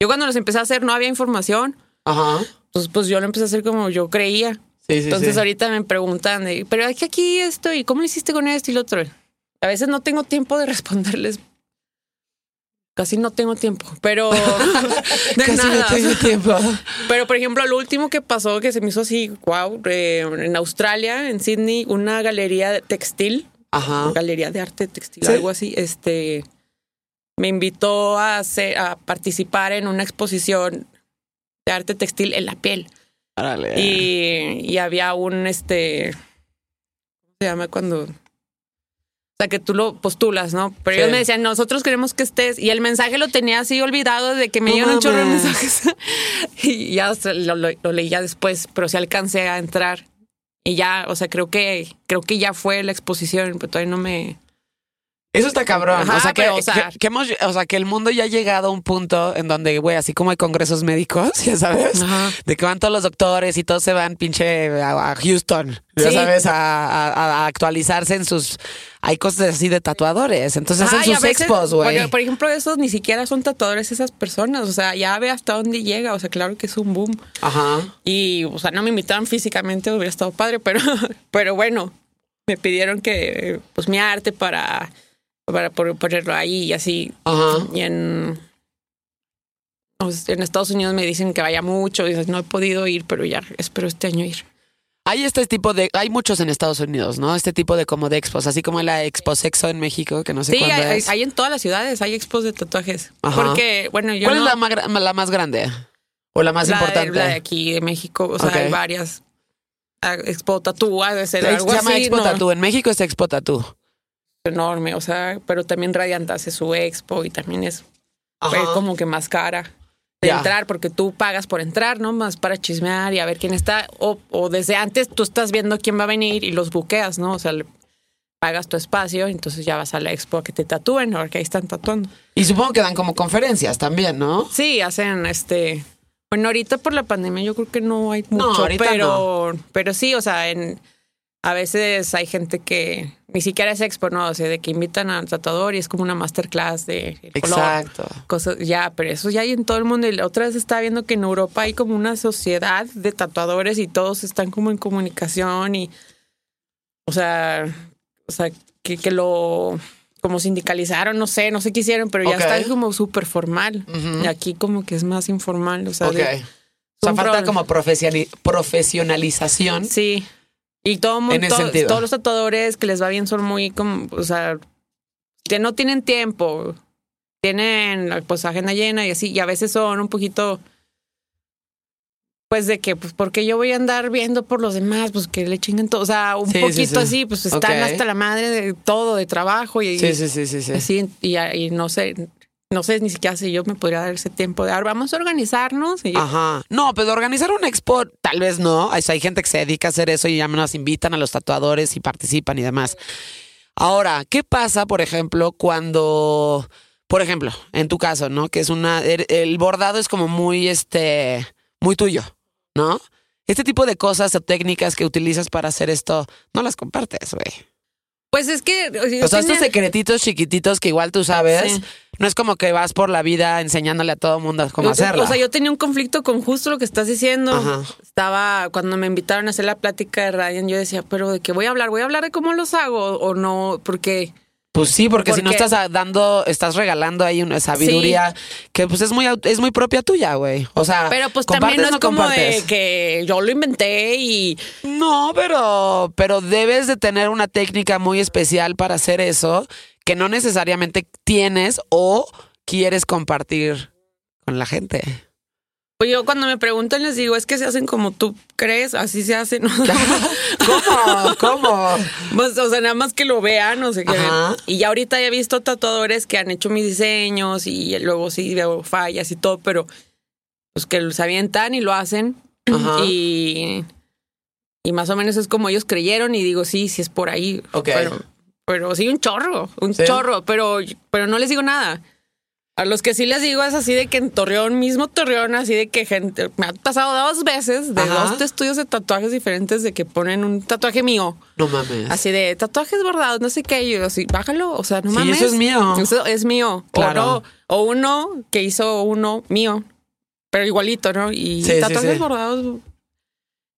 Yo cuando los empecé a hacer no había información, Ajá. pues, pues yo lo empecé a hacer como yo creía. Sí, sí, Entonces sí. ahorita me preguntan, pero es que aquí esto y cómo lo hiciste con esto y lo otro. A veces no tengo tiempo de [LAUGHS] responderles. Casi no tengo tiempo, pero [LAUGHS] de Casi nada. no tengo tiempo. Pero, por ejemplo, lo último que pasó que se me hizo así, wow, en Australia, en Sydney, una galería textil, Ajá. galería de arte textil, Sí. algo así, este, me invitó a, hacer, a participar en una exposición de arte textil en la piel. Y, y había un, este, ¿cómo se llama cuando? O sea, que tú lo postulas, ¿no? Pero Sí. ellos me decían, nosotros queremos que estés. Y el mensaje lo tenía así olvidado de que me dieron un chorro de mensajes. [LAUGHS] y ya o sea, lo, lo, lo leí ya después, pero sí alcancé a entrar. Y ya, o sea, creo que, creo que ya fue la exposición, pero todavía no me... Eso está cabrón. Ajá, o, sea, que, pero, o sea- que- que hemos, o sea, que el mundo ya ha llegado a un punto en donde, güey, así como hay congresos médicos, [LAUGHS] ya sabes, Ajá. de que van todos los doctores y todos se van pinche a, a Houston, ya Sí. sabes, a, a- a actualizarse en sus... Hay cosas así de tatuadores, entonces hacen Ah, y a sus veces, expos, güey. Por, por ejemplo, esos ni siquiera son tatuadores esas personas. O sea, ya ve hasta dónde llega. O sea, claro que es un boom. Ajá. Y, o sea, no me invitaron físicamente, hubiera estado padre, pero, [LAUGHS] pero bueno, me pidieron que, pues, mi arte para, para ponerlo ahí y así. Ajá. Y en, en Estados Unidos me dicen que vaya mucho y no he podido ir, pero ya espero este año ir. Hay este tipo de, hay muchos en Estados Unidos, ¿no? Este tipo de como de expos, así como la Expo Sexo en México, que no sé Sí, cuándo hay, es. hay en todas las ciudades, hay expos de tatuajes. Ajá. Porque, bueno, yo ¿Cuál no- es la más, gra- la más grande? ¿O la más la, de- importante? la de aquí de México, o sea, hay varias. Ah, Expo Tatú, ha de ser Se algo llama así, Expo ¿no? Tattoo. En México es Expo Tattoo. Enorme, o sea, pero también Radiant hace su expo y también es como que más cara de entrar, porque tú pagas por entrar, ¿no? Más para chismear y a ver quién está. O, o desde antes tú estás viendo quién va a venir y los buqueas, ¿no? O sea, le pagas tu espacio, entonces ya vas a la expo a que te tatúen, porque ahí están tatuando. Y supongo que dan como conferencias también, ¿no? Sí, hacen este. Bueno, ahorita por la pandemia yo creo que no hay No, mucho, ahorita pero, pero sí, o sea, en, a veces hay gente que ni siquiera es expo, ¿no? O sea, de que invitan al tatuador y es como una masterclass de el color, Exacto. cosas, ya, pero eso ya hay en todo el mundo. Y la otra vez estaba viendo que en Europa hay como una sociedad de tatuadores y todos están como en comunicación y, o sea, o sea, que, que lo como sindicalizaron, no sé, no sé qué hicieron, pero ya está como súper formal. Y aquí como que es más informal, o sea, Ok. de- O sea, un falta como profesionalización. sí. Y todo mundo, sentido. todos los tatuadores que les va bien son muy como, o sea, que no tienen tiempo, tienen pues agenda llena y así, y a veces son un poquito, pues de que, pues porque yo voy a andar viendo por los demás, pues que le chinguen todo, o sea, un Sí, poquito sí. así, pues están hasta la madre de todo, de trabajo y, Sí, sí, sí, sí, sí. así, y, y no sé, no sé ni siquiera si yo me podría dar ese tiempo de, "Ah, vamos a organizarnos y Ajá. No, pero organizar un expo, tal vez no. Hay, hay gente que se dedica a hacer eso y ya nos invitan a los tatuadores y participan y demás. Ahora, ¿qué pasa, por ejemplo, cuando, por ejemplo, en tu caso, ¿no? Que es una, el, el bordado es como muy, este, muy tuyo, ¿no? Este tipo de cosas o técnicas que utilizas para hacer esto, no las compartes, güey. Pues es que. O sea, estos secretitos chiquititos que igual tú sabes, Sí. No es como que vas por la vida enseñándole a todo mundo cómo hacerla. O sea, yo tenía un conflicto con justo lo que estás diciendo. Ajá. Estaba, cuando me invitaron a hacer la plática de Radiant, yo decía, pero ¿de qué voy a hablar? ¿Voy a hablar de cómo los hago o no? Porque, Pues sí, porque, si no estás dando, estás regalando ahí una sabiduría que pues es muy es muy propia tuya, güey. O sea, pero pues ¿compartes también no es como de que yo lo inventé y No, pero pero debes de tener una técnica muy especial para hacer eso que no necesariamente tienes o quieres compartir con la gente. pues yo cuando me preguntan les digo, es que se hacen como tú crees, así se hacen. [LAUGHS] [LAUGHS] ¿Cómo? ¿Cómo? Pues, o sea, nada más que lo vean, sé qué. Ajá. Y ya ahorita he visto tatuadores que han hecho mis diseños y luego sí veo fallas y todo, pero pues que los avientan y lo hacen. Ajá. Y, y más o menos es como ellos creyeron y digo, sí, sí es por ahí. Ok. Pero, pero sí, un chorro, un Sí. chorro, pero, pero no les digo nada. A los que sí les digo es así de que en Torreón, mismo Torreón, así de que gente, me ha pasado dos veces de Ajá. dos estudios de tatuajes diferentes de que ponen un tatuaje mío. No mames. Así de tatuajes bordados, no sé qué, y yo así, bájalo, o sea, no Sí, mames. eso es mío. Eso es mío. Claro. O, no, o uno que hizo uno mío, pero igualito, ¿no? Y Sí, tatuajes sí. bordados,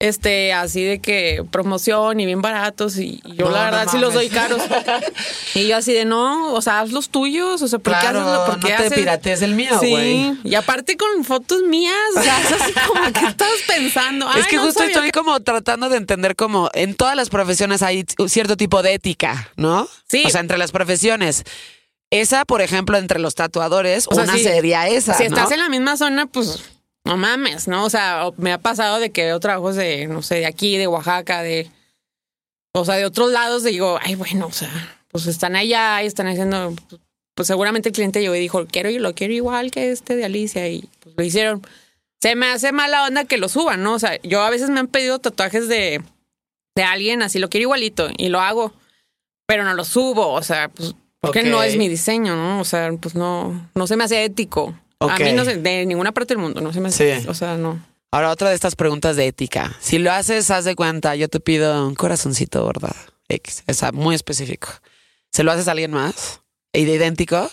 este, así de que promoción y bien baratos, y yo No, la no verdad sí los doy caros. [LAUGHS] y yo así de, no, o sea, haz los tuyos, o sea, ¿por qué Claro, haces lo por no qué te haces? piratees el mío, Sí, güey. y aparte con fotos mías, o sea, es así como que estás pensando. Es que no justo estoy que- como tratando de entender como en todas las profesiones hay cierto tipo de ética, ¿no? Sí. O sea, entre las profesiones. Esa, por ejemplo, entre los tatuadores, O sea, una sí. sería esa. Si ¿no? estás en la misma zona, pues no mames, ¿no? O sea, me ha pasado de que veo trabajos de, no sé, de aquí, de Oaxaca, de. O sea, de otros lados, digo, ay, bueno, o sea, pues están allá y están haciendo. Pues seguramente el cliente llegó y dijo, quiero, lo quiero igual que este de Alicia, y pues lo hicieron. Se me hace mala onda que lo suban, ¿no? O sea, yo a veces me han pedido tatuajes de, de alguien, así lo quiero igualito, y lo hago, pero no lo subo, o sea, pues. Porque no es mi diseño, ¿no? O sea, pues no, no se me hace ético. A mí no sé, de ninguna parte del mundo, no se me hace. Sí. O sea, no. Ahora, otra de estas preguntas de ética. Si lo haces, haz de cuenta, yo te pido un corazoncito, ¿verdad? X. O sea, muy específico. ¿Se lo haces a alguien más? ¿Y de idéntico?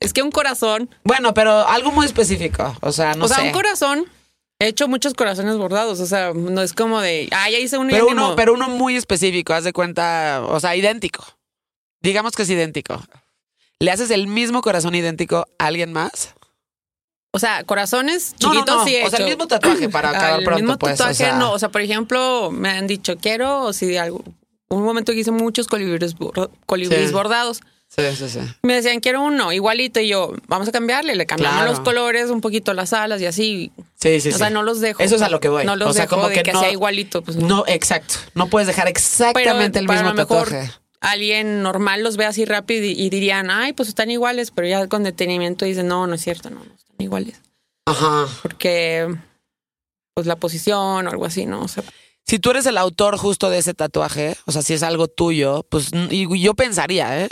Es que un corazón, Bueno, pero algo muy específico. O sea, no o sea, sé. un corazón, he hecho muchos corazones bordados. O sea, no es como de, ah, ya hice uno pero uno, modo". pero uno muy específico, haz de cuenta, o sea, idéntico. Digamos que es idéntico. ¿Le haces el mismo corazón idéntico a alguien más? O sea, corazones No, no, chiquitos no. sí he O sea, el mismo tatuaje para [CLEARS THROAT] acabar el pronto, mismo pues, o tatuaje sea. no. O sea, por ejemplo, me han dicho, quiero, o si de algo, un momento que hice muchos colibríes, colibríes Sí. bordados. Sí, sí, sí. Me decían, quiero uno, igualito. Y yo, vamos a cambiarle. Le cambiamos Claro. los colores, un poquito las alas y así. Sí, sí, o sea, no los dejo. Eso es a lo que voy. No los o sea, dejo como de que, que, no, sea igualito. Pues no. No, exacto. No puedes dejar exactamente el mismo lo mejor tatuaje. Alguien normal los ve así rápido y, y dirían, ay, pues están iguales, pero ya con detenimiento dicen, no, no es cierto, no, no están iguales. Ajá. Porque, pues la posición o algo así, ¿no? O sea, Si tú eres el autor justo de ese tatuaje, o sea, si es algo tuyo, pues y yo pensaría, ¿eh?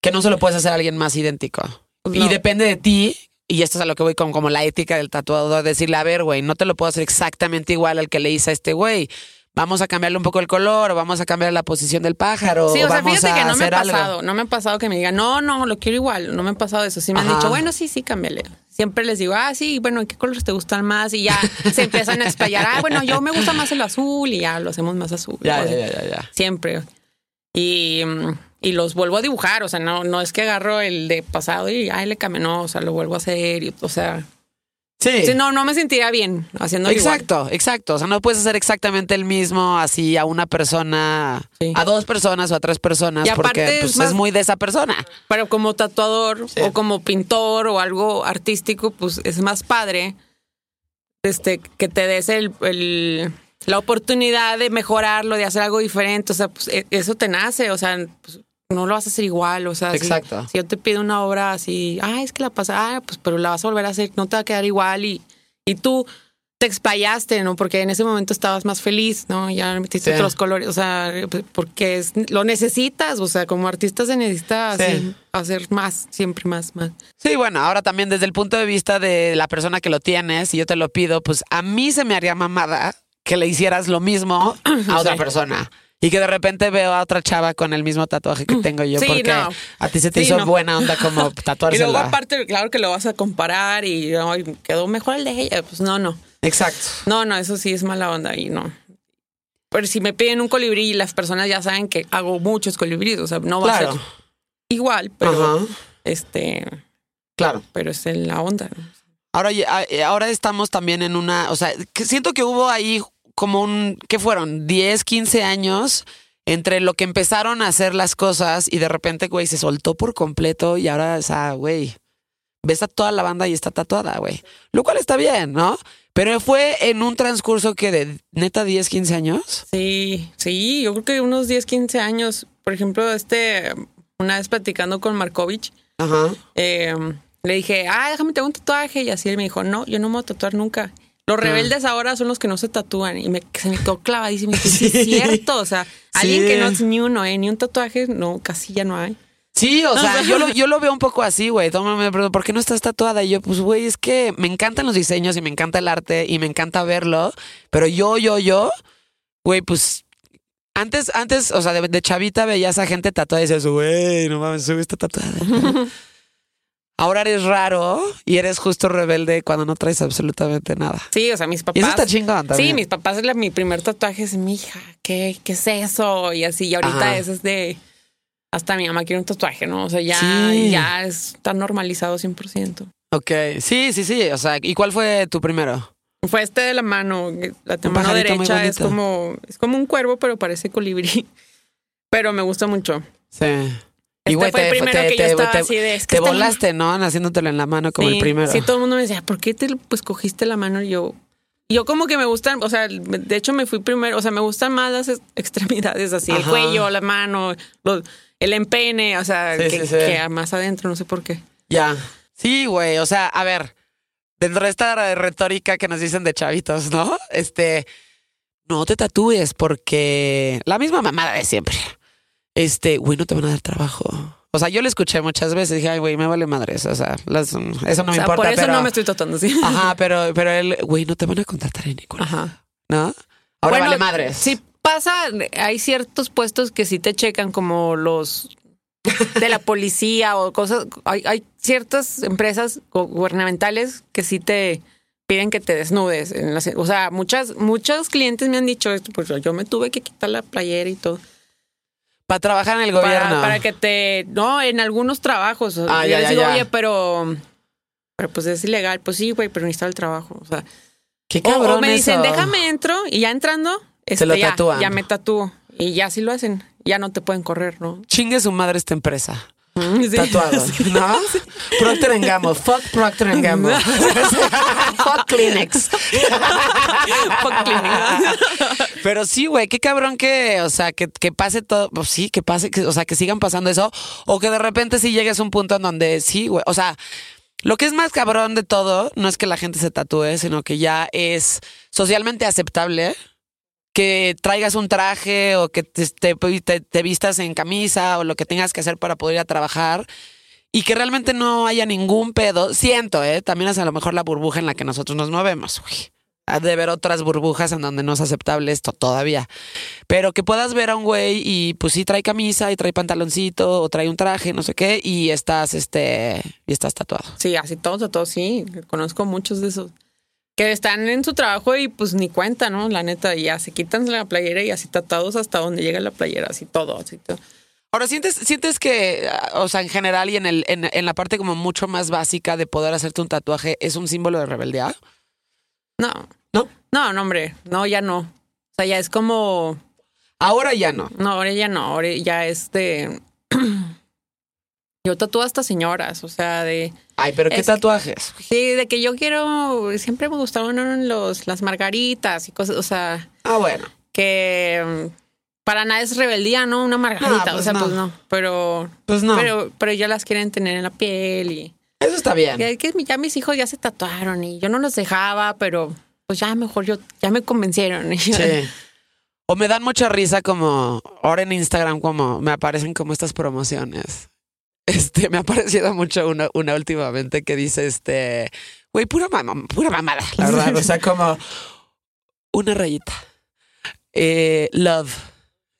Que no se lo puedes hacer a alguien más idéntico. Pues Y depende de ti, y esto es a lo que voy con como la ética del tatuador, decirle, a ver, güey, no te lo puedo hacer exactamente igual al que le hice a este güey. Vamos a cambiarle un poco el color, o vamos a cambiar la posición del pájaro. sí, o sea, vamos fíjate que no me ha algo. pasado, no me ha pasado que me digan, no, no, lo quiero igual, no me ha pasado eso. Sí me han dicho, bueno, sí, sí, cámbiale. Siempre les digo, ah, sí, bueno, ¿qué colores te gustan más? Y ya se empiezan a explayar, ah, bueno, yo me gusta más el azul y ya lo hacemos más azul. Ya, O ya, ya, ya, ya. Siempre. Y, y los vuelvo a dibujar, o sea, no, no es que agarro el de pasado y ay, le cambio, no, o sea, lo vuelvo a hacer, y, o sea, Sí. sí, no, no me sentiría bien haciendo Exacto, exacto. O sea, no puedes hacer exactamente el mismo así a una persona, Sí. a dos personas o a tres personas, Y aparte porque es pues, es más- muy de esa persona. Pero como tatuador Sí. o como pintor o algo artístico, pues es más padre este, que te des el, el- la oportunidad de mejorarlo, de hacer algo diferente. O sea, pues e- eso te nace, o sea, pues, no lo vas a hacer igual. O sea, si- Exacto. Si, yo te pido una obra así, ah, es que la pasa, ah, pues, pero la vas a volver a hacer, no te va a quedar igual y, y tú te explayaste, ¿no? Porque en ese momento estabas más feliz, ¿no? Ya metiste Sí. otros colores, o sea, pues, porque es, lo necesitas, o sea, como artista se necesita Sí. así, hacer más, siempre más, más. Sí, bueno, ahora también desde el punto de vista de la persona que lo tiene, si yo te lo pido, pues a mí se me haría mamada que le hicieras lo mismo a [CLEARS THROAT] otra Sí. persona. Y que de repente veo a otra chava con el mismo tatuaje que [CLEARS THROAT] tengo yo, Sí, porque no. a ti se te Sí, hizo no. buena onda como [LAUGHS] Y luego aparte, claro que lo vas a comparar y "Ay, quedó mejor el de ella. Pues no, no. Exacto. No, no, eso sí es mala onda y no. Pero si me piden un colibrí y las personas ya saben que hago muchos colibríes, o sea, no va a ser igual, pero Ajá. este, Claro. pero es en la onda. Ahora, eh, ahora estamos también en una, o sea, que siento que hubo ahí como un, ¿qué fueron? 10, 15 años entre lo que empezaron a hacer las cosas y de repente, güey, se soltó por completo y ahora, o sea, güey, ves a toda la banda y está tatuada, güey. Lo cual está bien, ¿no? Pero fue en un transcurso que de neta 10, 15 años. Sí, sí, yo creo que unos 10, 15 años, por ejemplo, este, una vez platicando con Markovich, Ajá. eh, le dije, ah, déjame te hago un tatuaje. Y así él me dijo, no, yo no me voy a tatuar nunca. Los rebeldes ahora son los que no se tatúan. Y me, se me quedó clavadísimo. Y dije, [LAUGHS] sí, es cierto. O sea, alguien que no es ni uno, eh, ni un tatuaje, no, casi ya no hay. Sí, o sea, [LAUGHS] yo lo, yo lo veo un poco así, güey. Tómame, me preguntan, ¿por qué no estás tatuada? Y yo, pues, güey, es que me encantan los diseños y me encanta el arte y me encanta verlo. Pero yo, yo, yo, güey, pues. Antes, antes, o sea, de, de chavita veías a gente tatuada y dices, güey, no mames, sube esta tatuada. [LAUGHS] Ahora eres raro y eres justo rebelde cuando no traes absolutamente nada. Sí, o sea, mis papás. Y eso está chingón también. Sí, mis papás, mi primer tatuaje es mi hija. ¿Qué, ¿Qué es eso? Y así, y ahorita Ajá. eso es de. Hasta mi mamá quiere un tatuaje, ¿no? O sea, ya, Sí. ya está normalizado 100%. Ok, sí, sí, sí. O sea, ¿y cuál fue tu primero? Fue este de la mano, la mano derecha es como, es como un cuervo, pero parece colibrí. [LAUGHS] Pero me gusta mucho. Sí. Este fue el primero que yo estaba así de, es que te volaste, ¿no? Haciéndotelo en la mano como sí, el primero. Sí, todo el mundo me decía, ¿por qué te pues cogiste la mano? Y yo, yo como que me gustan, o sea, de hecho me fui primero, o sea, me gustan más las ex- extremidades así, el cuello, la mano, los- el empene, o sea, Sí, que, sí, sí. que más adentro, no sé por qué. Ya. Sí, güey. O sea, a ver, dentro de esta retórica que nos dicen de chavitos, ¿no? Este, no te tatúes porque la misma mamada de siempre. Este, güey, no te van a dar trabajo. O sea, yo lo escuché muchas veces. Dije, ay, güey, me vale madres. O sea, las- eso no o me importa. por eso pero, no me estoy tratando así. Ajá, [LAUGHS] pero, pero él, güey, no te van a contratar en ningún lado, Ajá. ¿no? Ahora Bueno, vale madres. Sí pasa, hay ciertos puestos que sí te checan como los de la policía o cosas. Hay, hay ciertas empresas gu- gubernamentales que sí te piden que te desnudes. en las- o sea, muchas, muchos clientes me han dicho esto, pues yo me tuve que quitar la playera y todo. Para trabajar en el gobierno. para que te, no, en algunos trabajos. Ah, yo ya, les ya, digo, ya. oye, pero, pero pues es ilegal. Pues sí, güey, pero necesito el trabajo. O sea, Qué o- o, cabrón me dicen, eso. déjame entro y ya entrando, este, lo ya, tatúan. ya me tatúo. Y ya sí lo hacen. Ya no te pueden correr, ¿no? Chingue su madre esta empresa. Sí. tatuado, [LAUGHS] ¿no? Procter Gamble, fuck Procter Gamble. [LAUGHS] fuck Kleenex. [LAUGHS] Fuck Kleenex. Pero sí, güey, qué cabrón que, o sea, que, que pase todo, pues sí, que pase, que, o sea, que sigan pasando eso, o que de repente sí llegues a un punto en donde sí, güey, o sea, lo que es más cabrón de todo no es que la gente se tatúe, sino que ya es socialmente aceptable que traigas un traje o que te, te- vistas en camisa o lo que tengas que hacer para poder ir a trabajar y que realmente no haya ningún pedo. Siento, ¿eh? También es a lo mejor la burbuja en la que nosotros nos movemos. Ha de haber otras burbujas en donde no es aceptable esto todavía. Pero que puedas ver a un güey y pues sí trae camisa y trae pantaloncito o trae un traje, no sé qué, y estás, este, y estás tatuado. Sí, así todos, todos, sí. Conozco muchos de esos. Que están en su trabajo y pues ni cuenta, ¿no? La neta, y ya se quitan la playera y así tatados hasta donde llega la playera, así todo, así todo. Ahora, ¿sientes, sientes que, o sea, en general y en, el, en, en la parte como mucho más básica de poder hacerte un tatuaje, es un símbolo de rebeldía? No, ¿No? no, no, hombre, no, ya no. O sea, ya es como, Ahora ya no. no, ahora ya no, ahora ya es de... [CLEARS THROAT] Yo tatúo hasta señoras, o sea, de... Ay, pero ¿qué Es- tatuajes? Sí, de que yo quiero, siempre me gustaban los, las margaritas y cosas, o sea, Ah, bueno. que mm, para nada es rebeldía, ¿no? Una margarita, pues o sea, no. pues no, pero, Pues no. pero, pero ya las quieren tener en la piel y Eso está bien. que, que ya mis hijos ya se tatuaron y yo no los dejaba, pero pues ya mejor yo, ya me convencieron. [LAUGHS] Y yo- Sí. O me dan mucha risa como ahora en Instagram como me aparecen como estas promociones. Este, me ha parecido mucho una, una últimamente que dice este, güey, pura mamá, pura mamada, la verdad. O sea, como una rayita. Eh, love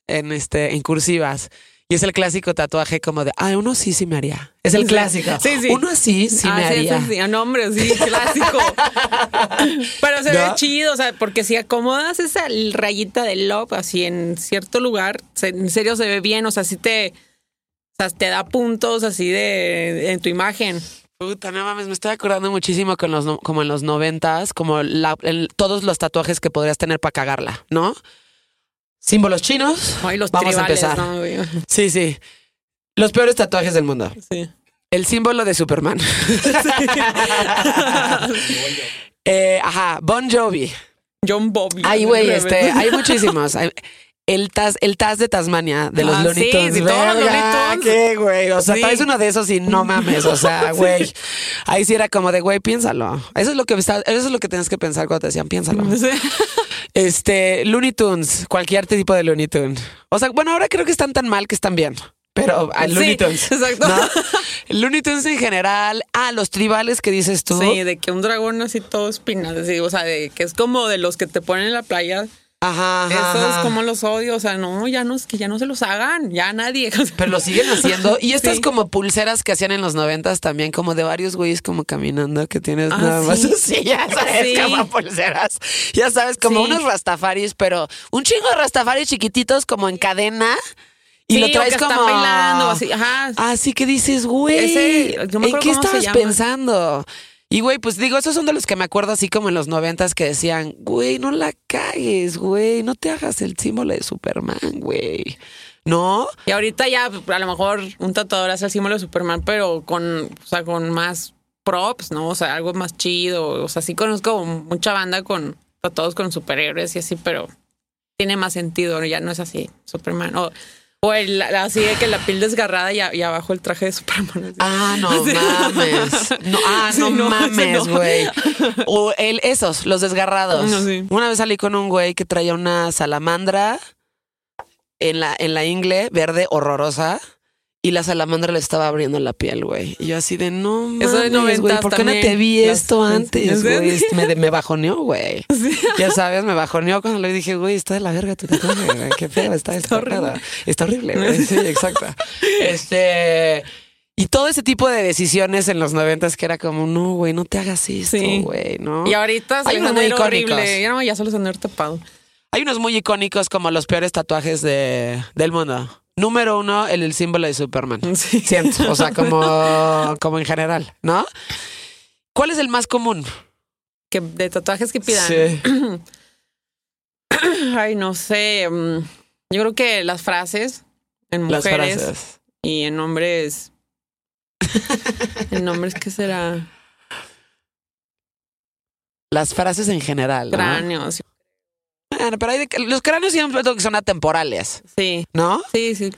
en este, en cursivas. Y es el clásico tatuaje como de, ah, uno sí, sí me haría. Es el clásico. Sí, sí. Uno así, sí Ah, me sí, haría. sí, sí, no, hombre, sí, clásico. [LAUGHS] Pero se ¿No? ve chido, o sea, porque si acomodas esa rayita de love así en cierto lugar, en serio se ve bien, o sea, si te, o sea, te da puntos así de en tu imagen. Puta, no mames, me estoy acordando muchísimo con los, como en los noventas, como la- el- todos los tatuajes que podrías tener para cagarla, ¿no? Símbolos chinos. Ay, los Vamos a tribales, empezar. ¿no? güey? Sí, sí. Los peores tatuajes del mundo. Sí. El símbolo de Superman. [LAUGHS] Eh, ajá, Bon Jovi. John Bobby. Ay, güey, este, hay muchísimos. El Taz, el Taz de Tasmania, de los Ah, Looney Tunes. sí, todos los Verga, Looney Tunes. ¿Qué, güey? O sea, Sí. traes uno de esos y no mames. O sea, [LAUGHS] güey. Ahí sí era como de, güey, piénsalo. Eso es lo que está- eso es lo que tienes que pensar cuando te decían, piénsalo. [LAUGHS] Este, Looney Tunes, cualquier tipo de Looney Tunes. O sea, bueno, ahora creo que están tan mal que están bien. Pero a Looney Sí, Tunes. [LAUGHS] exacto. ¿no? Looney Tunes en general. Ah, los tribales que dices tú. Sí, de que un dragón así todo espinas, así, o sea, de que es como de los que te ponen en la playa. Ajá, ajá, Esos ajá. como los odio, o sea, no, ya no, es que ya no se los hagan, ya nadie. [LAUGHS] O Pero lo siguen haciendo. Y estas Sí. como pulseras que hacían en los noventas también, como de varios güeyes como caminando que tienes Ah, nada más sí. así, ya [LAUGHS] sabes, como pulseras. Ya sabes, como unos rastafaris, pero un chingo de rastafaris chiquititos como en cadena. Y sí, lo o traes que como están bailando, así, ajá. Así que dices, güey, ¿en qué estabas pensando? Y güey, pues digo, esos son de los que me acuerdo así como en los noventas que decían, güey, no la cagues, güey, no te hagas el símbolo de Superman, güey. ¿No? Y ahorita ya, a lo mejor un tatuador hace el símbolo de Superman, pero con, o sea, con más props, ¿no? O sea, algo más chido. O sea, sí conozco mucha banda con tatuados con superhéroes y así, pero tiene más sentido, ya no es así, Superman. O, o el, así de que la piel desgarrada y, a- y abajo el traje de Superman. así. Ah, no [LAUGHS] mames. No, ah, Sí, no, mames, no. güey. O el, esos, los desgarrados. No, sí. Una vez salí con un güey que traía una salamandra en la, en la ingle verde horrorosa. Y la salamandra le estaba abriendo la piel, güey. Y yo así de, no mames, Eso de güey, noventas ¿por qué no te vi Las- esto antes, ¿En güey? Me, me bajoneó, güey. [LAUGHS] Ya sabes, me bajoneó cuando le dije, güey, está de la verga tu tatuaje, güey. Qué feo está horrible. pedo. Está horrible, [LAUGHS] güey. Sí, exacto. Este... Y todo ese tipo de decisiones en los noventas que era como, no, güey, no te hagas esto, Sí. güey, ¿no? Y ahorita se Hay unos muy icónicos. horrible. Ya no, ya solo tapado. Hay unos muy icónicos como los peores tatuajes de, del mundo. Número uno, el, el símbolo de Superman. [LAUGHS] Sí. Siento, o sea, como, [LAUGHS] como en general, ¿no? ¿Cuál es el más común? Que de tatuajes que pidan. Sí. [CLEARS THROAT] Ay, no sé. mm, Yo creo que las frases en Las mujeres frases. y en hombres, [LAUGHS] El nombre es que será Las frases en general. ¿no? Bueno, pero hay de- los cráneos siempre que son atemporales, Sí, ¿no? sí, sí.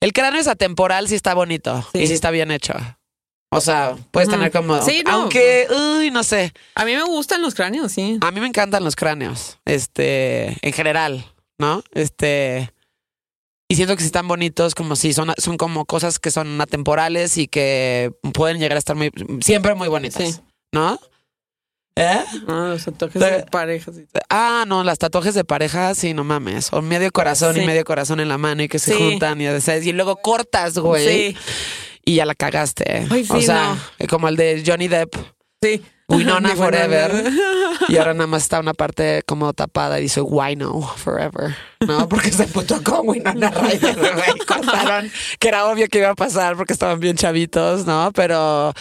El cráneo es atemporal si está bonito Sí. y si está bien hecho. O sea, puedes tener como. Sí, no. Aunque, uy, no sé. A mí me gustan los cráneos, sí. A mí me encantan los cráneos. Este, en general, ¿no? Este. Y siento que si están bonitos, como si son, son como cosas que son atemporales y que pueden llegar a estar muy, siempre muy bonitas. Sí. ¿No? ¿Eh? Ah, los tatuajes de parejas. y- Ah, no, las tatuajes de pareja, sí, no mames. O medio corazón y medio corazón en la mano y que se Sí. juntan y, y luego cortas, güey. Sí, Y ya la cagaste. Ay, o sea, como el de Johnny Depp, sí. Winona [LAUGHS] Forever. [LAUGHS] Y ahora nada más está una parte como tapada y dice Wino Forever. No, [LAUGHS] porque se puto con Winona Ryder, güey. Cortaron, que era obvio que iba a pasar porque estaban bien chavitos, ¿no? Pero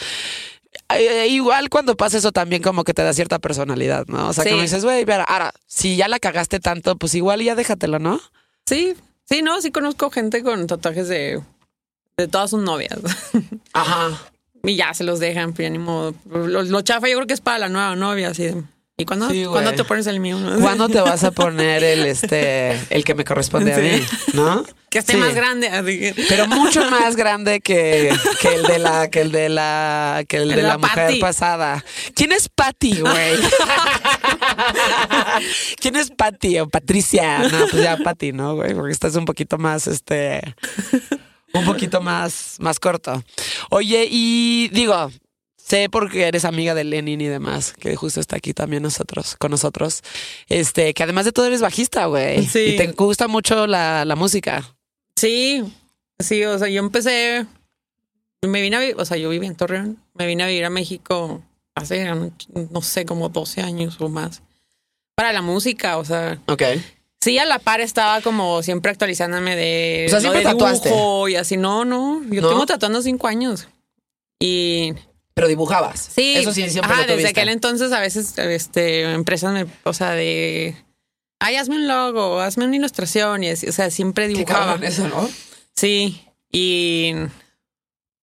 eh, igual cuando pasa eso también como que te da cierta personalidad, ¿no? O sea, Sí. como dices, güey, ahora, si ya la cagaste tanto, pues igual ya déjatelo, ¿no? Sí, sí, no, sí conozco gente con tatuajes de, de todas sus novias. [LAUGHS] Ajá. y ya se los dejan, pero ya ni modo. Lo, lo chafa yo creo que es para la nueva novia, así de, ¿Y cuándo, Sí, güey. ¿cuándo te pones el mío? [LAUGHS] ¿Cuándo te vas a poner el este el que me corresponde a mí? ¿no? Que esté Sí. más grande, así. Pero mucho más grande que, que el de la que el de la que el de La la, mujer pasada. ¿Quién es Patty, güey? [LAUGHS] ¿Quién es Patty o Patricia? No, pues ya Patty, ¿no, güey? Porque esta es un poquito más este un poquito más más corto. Oye, y digo, sé porque eres amiga de Lenin y demás, que justo está aquí también nosotros, con nosotros. Este, que además de todo eres bajista, güey. Sí. Y te gusta mucho la, la música. Sí, sí, o sea, yo empecé, me vine a vivir, o sea, yo vivía en Torreón, me vine a vivir a México hace, no sé, como 12 años o más, para la música, o sea, Ok. sí, a la par estaba como siempre actualizándome de, O sea, siempre de tatuaste. dibujo y así, no, no, yo ¿No? tengo tatuando cinco años. Y Pero dibujabas. sí, Eso sí, siempre ajá, lo desde aquel entonces a veces este, empresas me, o sea, de, ay, hazme un logo, hazme una ilustración y así, o sea, siempre dibujaba. eso, ¿no? Sí, y,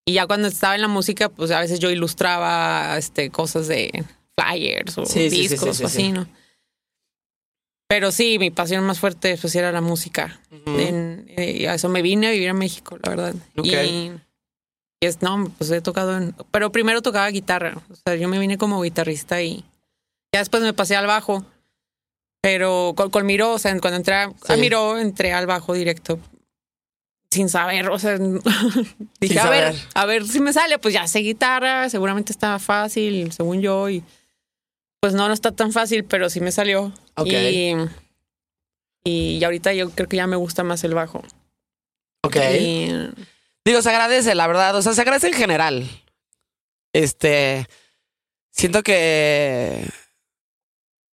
y ya cuando estaba en la música, pues a veces yo ilustraba este, cosas de flyers o Sí, discos sí, sí, o así, sí. ¿no? Pero sí, mi pasión más fuerte pues era la música. En- eh, y a eso me vine a vivir a México, la verdad. Y es, no, pues he tocado en... Pero primero tocaba guitarra. O sea, yo me vine como guitarrista y ya después me pasé al bajo. Pero con, con Miro, o sea, cuando entré a, a Sí. Miro, entré al bajo directo sin saber, o sea, [LAUGHS] dije, Sin a ver, a ver si me sale, pues ya sé guitarra, seguramente estaba fácil, según yo, y pues no, no está tan fácil, pero sí me salió. Ok. Y, y ahorita yo creo que ya me gusta más el bajo. Ok. Y, Digo, se agradece, la verdad. O sea, se agradece en general. Este. Siento que.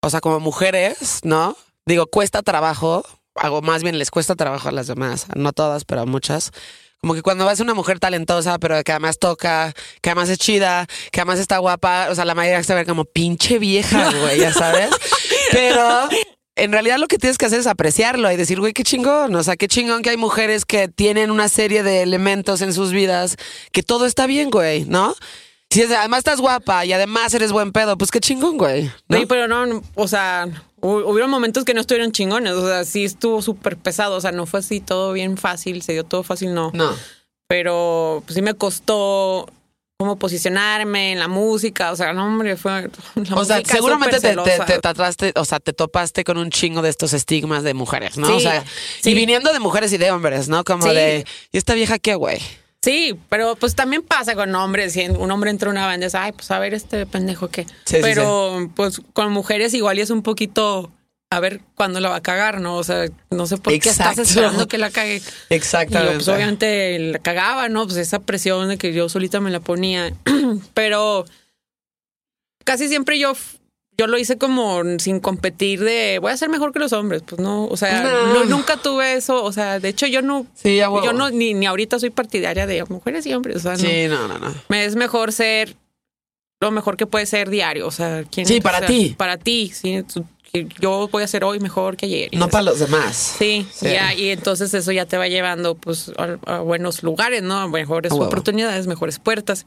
O sea, como mujeres, ¿no? Digo, cuesta trabajo. Hago más bien les cuesta trabajo a las demás. No a todas, pero a muchas. Como que cuando vas a una mujer talentosa, pero que además toca, que además es chida, que además está guapa, o sea, la mayoría se ve como pinche vieja, güey, ya sabes. [LAUGHS] Pero en realidad lo que tienes que hacer es apreciarlo y decir, güey, qué chingón. O sea, qué chingón que hay mujeres que tienen una serie de elementos en sus vidas que todo está bien, güey, ¿no? Si es- además estás guapa y además eres buen pedo, pues qué chingón, güey. ¿no? Sí, pero no, o sea, hu- hubieron momentos que no estuvieron chingones, o sea, sí estuvo súper pesado, o sea, no fue así todo bien fácil, se dio todo fácil, no. No. Pero pues, sí me costó como posicionarme en la música, o sea, no, hombre, fue... la O sea, seguramente te, te, trataste, o sea, te topaste con un chingo de estos estigmas de mujeres, ¿no? Sí, o sea, sí. y viniendo de mujeres y de hombres, ¿no? Como Sí. de, ¿y esta vieja qué, güey? Sí, pero pues también pasa con hombres. Si un hombre entra a una banda, es, ay, pues a ver este pendejo qué. Sí, sí, pero pues con mujeres igual y es un poquito a ver cuándo la va a cagar, ¿no? O sea, no sé por qué Exacto. estás esperando que la cague. Y yo, Exactamente. pues obviamente la cagaba, ¿no? Pues esa presión de que yo solita me la ponía. [CLEARS THROAT] pero casi siempre yo, yo lo hice como sin competir de voy a ser mejor que los hombres. Pues no, o sea, No. no, nunca tuve eso. O sea, de hecho yo no, Sí, a huevo. yo no, ni, ni ahorita soy partidaria de mujeres y hombres. O sea, no. Sí, no, no, no. Me es mejor ser lo mejor que puede ser diario. O sea, ¿quién, Sí, o para sea, ti. Para ti, sí. Yo voy a hacer hoy mejor que ayer. No para los demás. Sí, Sí. ya, y entonces eso ya te va llevando pues a, a buenos lugares, ¿no? A mejores oportunidades, mejores puertas.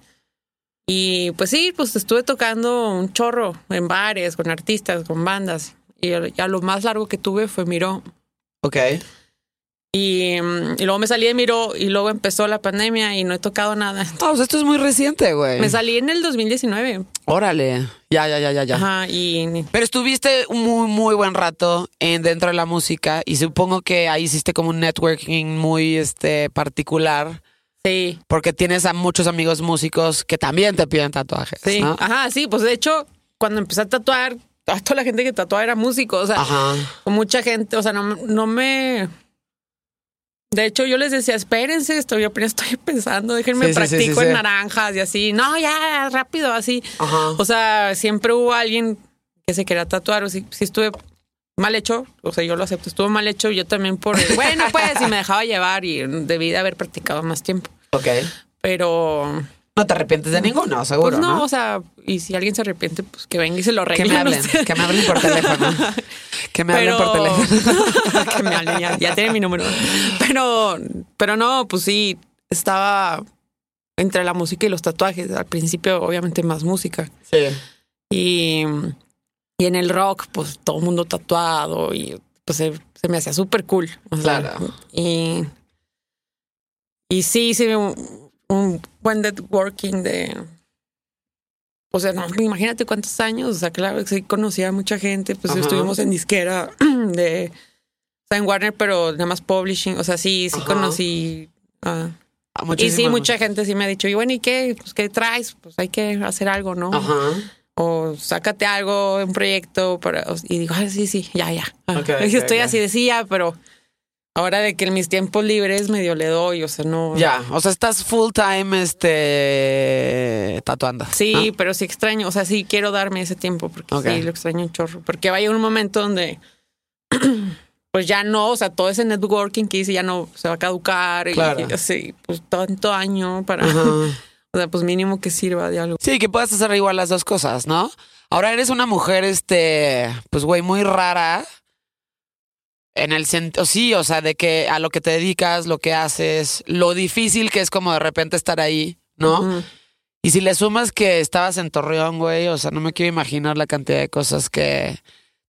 Y pues sí, pues estuve tocando un chorro en bares, con artistas, con bandas. Y ya lo más largo que tuve fue Miró. Ok. Y, mm, y luego me salí de Miró y luego empezó la pandemia y no he tocado nada. O sea, esto es muy reciente, güey. Me salí en el 2019. Órale. Ya, ya, ya, ya, ya. Ajá, y Pero estuviste un muy, muy buen rato en dentro de la música y supongo que ahí hiciste como un networking muy este particular sí, porque tienes a muchos amigos músicos que también te piden tatuajes. sí. ¿no? Ajá, sí, pues de hecho, cuando empecé a tatuar, toda la gente que tatuaba era músico. O sea, Ajá. con mucha gente, o sea, no, no me... De hecho, yo les decía, espérense, estoy, apenas estoy [LAUGHS] pensando, déjenme Sí, practico sí, en naranjas y así. No, ya, rápido, así. Ajá. O sea, siempre hubo alguien que se quería tatuar, o si, si estuve mal hecho, o sea, yo lo acepto, estuvo mal hecho, yo también por... Bueno, pues, y me dejaba llevar y debí de haber practicado más tiempo. Ok. Pero... No te arrepientes de ninguno, seguro, Pues no, ¿no? o sea, y si alguien se arrepiente, pues que venga y se lo que arregle. me hablen, que me hablen por teléfono. [LAUGHS] Que me hablen por teléfono. [LAUGHS] que me hablen, ya, ya tiene mi número. Pero, pero no, pues sí, estaba entre la música y los tatuajes. Al principio, obviamente, más música. Sí. Y, y en el rock, pues todo el mundo tatuado y pues se, se me hacía súper cool. o sea, Claro. Y, y sí, sí, un, buen networking de... O sea, no, imagínate cuántos años. O sea, claro, sí conocía a mucha gente. Pues Ajá. estuvimos en disquera [CLEARS THROAT] de... O sea, en Warner, pero nada más publishing. O sea, sí, sí Ajá. conocí... a- Ah, y sí, mucha gente sí me ha dicho, y bueno, ¿y qué? Pues, ¿qué traes? Pues hay que hacer algo, ¿no? Ajá. o sácate algo, un proyecto, para, y digo, ay, sí, sí, ya, ya. Ah, Ok, [LAUGHS] y ok, estoy así, decía, pero ahora de que en mis tiempos libres medio le doy, o sea, no. Ya, o sea, estás full time este tatuando. Sí, pero sí extraño, o sea, sí quiero darme ese tiempo porque sí lo extraño un chorro. Porque va a llegar un momento donde, [CLEARS THROAT] pues ya no, o sea, todo ese networking que hice ya no se va a caducar. Claro. Y, así, pues tanto año para, [LAUGHS] o sea, pues mínimo que sirva de algo. Sí, que puedas hacer igual las dos cosas, ¿no? Ahora eres una mujer, este, pues, güey, muy rara. En el sentido, sí, o sea, de que a lo que te dedicas, lo que haces, lo difícil que es como de repente estar ahí, ¿no? Y si le sumas que estabas en Torreón, güey, o sea, no me quiero imaginar la cantidad de cosas que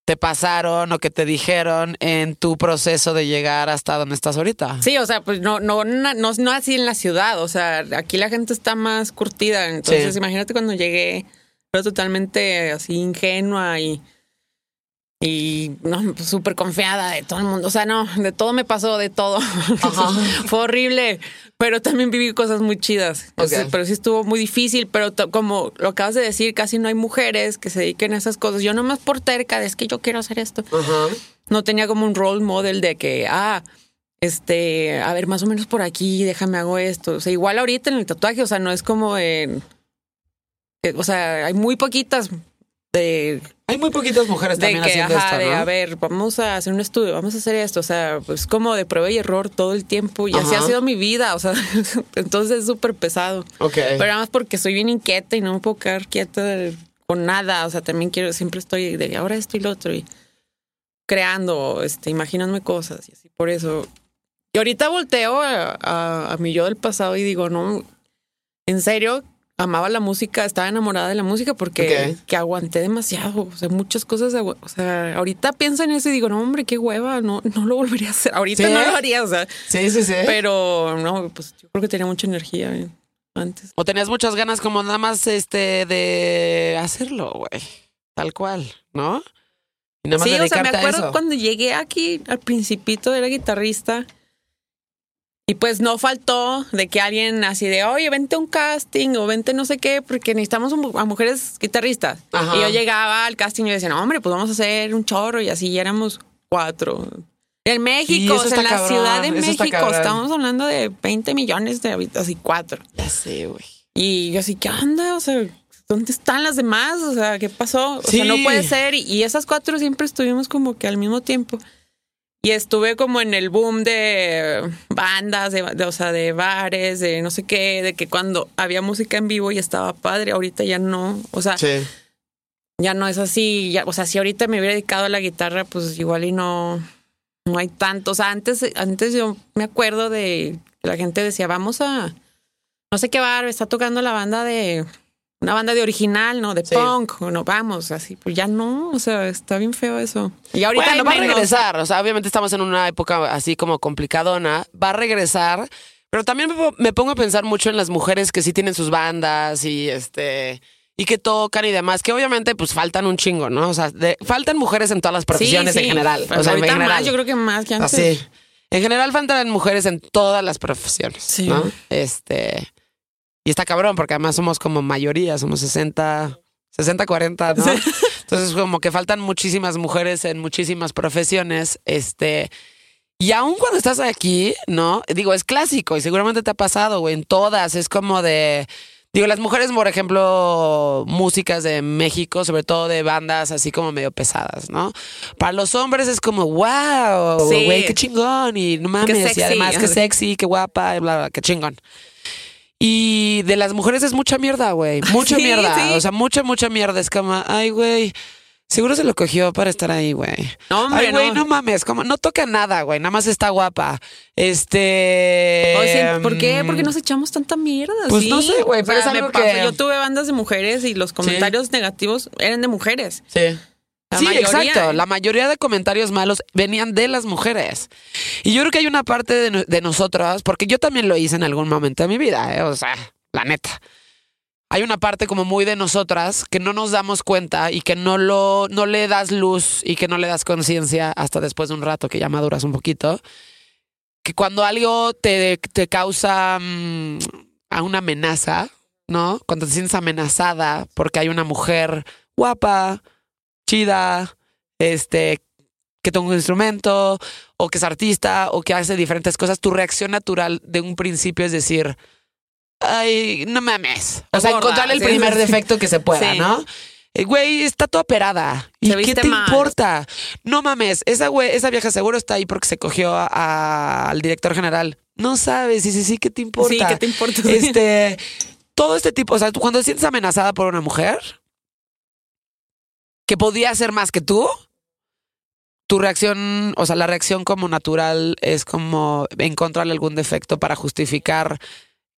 te pasaron o que te dijeron en tu proceso de llegar hasta donde estás ahorita. Sí, o sea, pues no, no, no, no, no así en la ciudad. O sea, aquí la gente está más curtida. Entonces, Sí. imagínate cuando llegué, era totalmente así ingenua y, y no, súper confiada de todo el mundo. O sea, no, de todo me pasó, de todo. [LAUGHS] Fue horrible, pero también viví cosas muy chidas. O sea, pero sí estuvo muy difícil, pero como lo acabas de decir, casi no hay mujeres que se dediquen a esas cosas. Yo nomás por terca, de, es que yo quiero hacer esto no tenía como un role model de que, ah, este, a ver, más o menos por aquí, déjame hago esto. O sea, igual ahorita en el tatuaje, o sea, no es como en. eh, O sea, hay muy poquitas de, Hay muy poquitas mujeres también que, haciendo ajá, esto, de a ver, vamos a hacer un estudio, vamos a hacer esto. O sea, pues como de prueba y error todo el tiempo. Y así Ajá. ha sido mi vida. O sea, [LAUGHS] entonces es súper pesado. Ok. Pero nada más porque soy bien inquieta y no me puedo quedar quieta de- con nada. O sea, también quiero, siempre estoy de ahora esto y lo otro y creando, este, imaginándome cosas y así por eso. Y ahorita volteo a, a- a mi yo del pasado y digo, no, en serio, amaba la música, estaba enamorada de la música porque que aguanté demasiado. O sea, muchas cosas. O sea, ahorita pienso en eso y digo, no, hombre, qué hueva, no, no lo volvería a hacer. Ahorita ¿Sí? no lo haría, o sea, Sí, sí, sí. pero no, pues yo creo que tenía mucha energía eh, antes. O tenías muchas ganas como nada más este de hacerlo, güey. Tal cual, ¿no? Y nada más Sí, o sea, me acuerdo cuando llegué aquí al principito era guitarrista y pues no faltó de que alguien así de, oye, vente a un casting o vente no sé qué, porque necesitamos a mujeres guitarristas. Ajá. Y yo llegaba al casting y decía, no, hombre, pues vamos a hacer un chorro y así y éramos cuatro. En México, o sea, en la cabrón, Ciudad de México, estamos hablando de 20 millones de habitantes, así cuatro. Ya sé, güey. Y yo así, ¿qué onda? O sea, ¿dónde están las demás? O sea, ¿qué pasó? O Sí. sea, no puede ser. Y esas cuatro siempre estuvimos como que al mismo tiempo. Y estuve como en el boom de bandas, de, de- o sea, de bares, de no sé qué, de que cuando había música en vivo y estaba padre, ahorita ya no. O sea, Sí. ya no es así. Ya, o sea, si ahorita me hubiera dedicado a la guitarra, pues igual y no, no hay tanto. O sea, antes, antes yo me acuerdo de que la gente decía, vamos a, no sé qué bar, está tocando la banda de, una banda de original, ¿no? De Sí. punk, no, vamos, así. Pues ya no, o sea, está bien feo eso. Y ahorita bueno, hay va a regresar. O sea, obviamente estamos en una época así como complicadona. Va a regresar. Pero también me po- me pongo a pensar mucho en las mujeres que sí tienen sus bandas y este y que tocan y demás, que obviamente pues faltan un chingo, ¿no? O sea, de- faltan mujeres en todas las profesiones Sí, en general. Pues o sea, en general. más, yo creo que más que antes. Así. En general faltan mujeres en todas las profesiones, Sí. ¿no? Este y está cabrón porque además somos como mayoría, somos 60 60 40, ¿no? Entonces como que faltan muchísimas mujeres en muchísimas profesiones, este y aún cuando estás aquí, ¿no? Digo, es clásico y seguramente te ha pasado, güey, en todas, es como de Digo, las mujeres, por ejemplo, músicas de México, sobre todo de bandas así como medio pesadas, ¿no? Para los hombres es como, wow, Sí. güey, qué chingón, y no mames, y además qué sexy, qué guapa, y bla, bla, qué chingón. Y de las mujeres es mucha mierda, güey, [LAUGHS] mucha Sí, mierda, sí. o sea, mucha, mucha mierda. Es como, ay, güey, seguro se lo cogió para estar ahí, güey. No, hombre, Ay, güey, no. no mames, como no toca nada, güey, nada más está guapa. Este. Oye, ¿por qué? ¿Por qué nos echamos tanta mierda? Pues Sí. no sé, güey, O pero sea, es algo me que- Yo tuve bandas de mujeres y los comentarios negativos eran de mujeres. Sí. La sí, mayoría. exacto. La mayoría de comentarios malos venían de las mujeres. Y yo creo que hay una parte de, de nosotras, porque yo también lo hice en algún momento de mi vida, ¿eh? o sea, la neta. Hay una parte como muy de nosotras que no nos damos cuenta y que no lo no le das luz y que no le das conciencia hasta después de un rato que ya maduras un poquito. Que cuando algo te, te causa mm, a una amenaza, ¿no? Cuando te sientes amenazada porque hay una mujer guapa, chida, este, que toca un instrumento, o que es artista, o que hace diferentes cosas, tu reacción natural de un principio es decir, ay, no mames. O sea, encontrar el primer defecto que se pueda, Sí. ¿no? Eh, Güey, está toda operada. ¿Y qué te mal. importa? No mames, esa güey, esa vieja seguro está ahí porque se cogió a- a- al director general. No sabes, sí, sí, sí, ¿qué te importa? Sí, ¿qué te importa? Este, todo este tipo, o sea, cuando te sientes amenazada por una mujer que podía hacer más que tú, tu reacción, o sea, la reacción como natural es como encontrarle algún defecto para justificar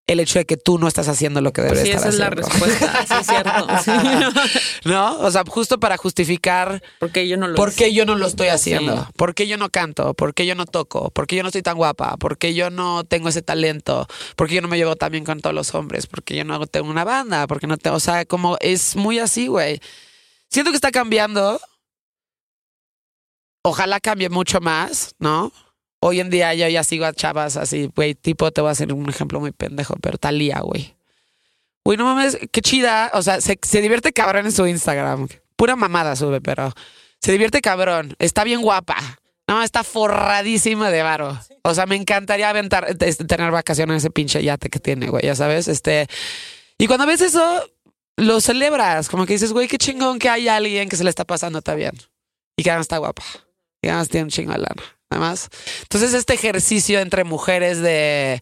el hecho de que tú no estás haciendo lo que debes sí, estar esa es la haciendo. respuesta. Sí, es cierto. [LAUGHS] Sí. ¿No? O sea, justo para justificar Porque yo no lo por qué yo no lo estoy haciendo, Sí. por qué yo no canto, por qué yo no toco, por qué yo no estoy tan guapa, por qué yo no tengo ese talento, por qué yo no me llevo tan bien con todos los hombres, por qué yo no tengo una banda, porque no tengo, o sea, como es muy así, güey. Siento que está cambiando. Ojalá cambie mucho más, ¿no? Hoy en día yo ya sigo a chavas así, güey, tipo, te voy a hacer un ejemplo muy pendejo, pero Talía, güey. Güey, no mames, qué chida. O sea, se, se divierte cabrón en su Instagram. Pura mamada sube, pero se divierte cabrón. Está bien guapa. No, está forradísima de varo. O sea, me encantaría aventar, este, tener vacaciones en ese pinche yate que tiene, güey, ya sabes. Este, y cuando ves eso, lo celebras. Como que dices, güey, qué chingón que hay alguien que se le está pasando tan bien. Y que además está guapa. Y además tiene un chingo de lana. Además. Entonces, este ejercicio entre mujeres de.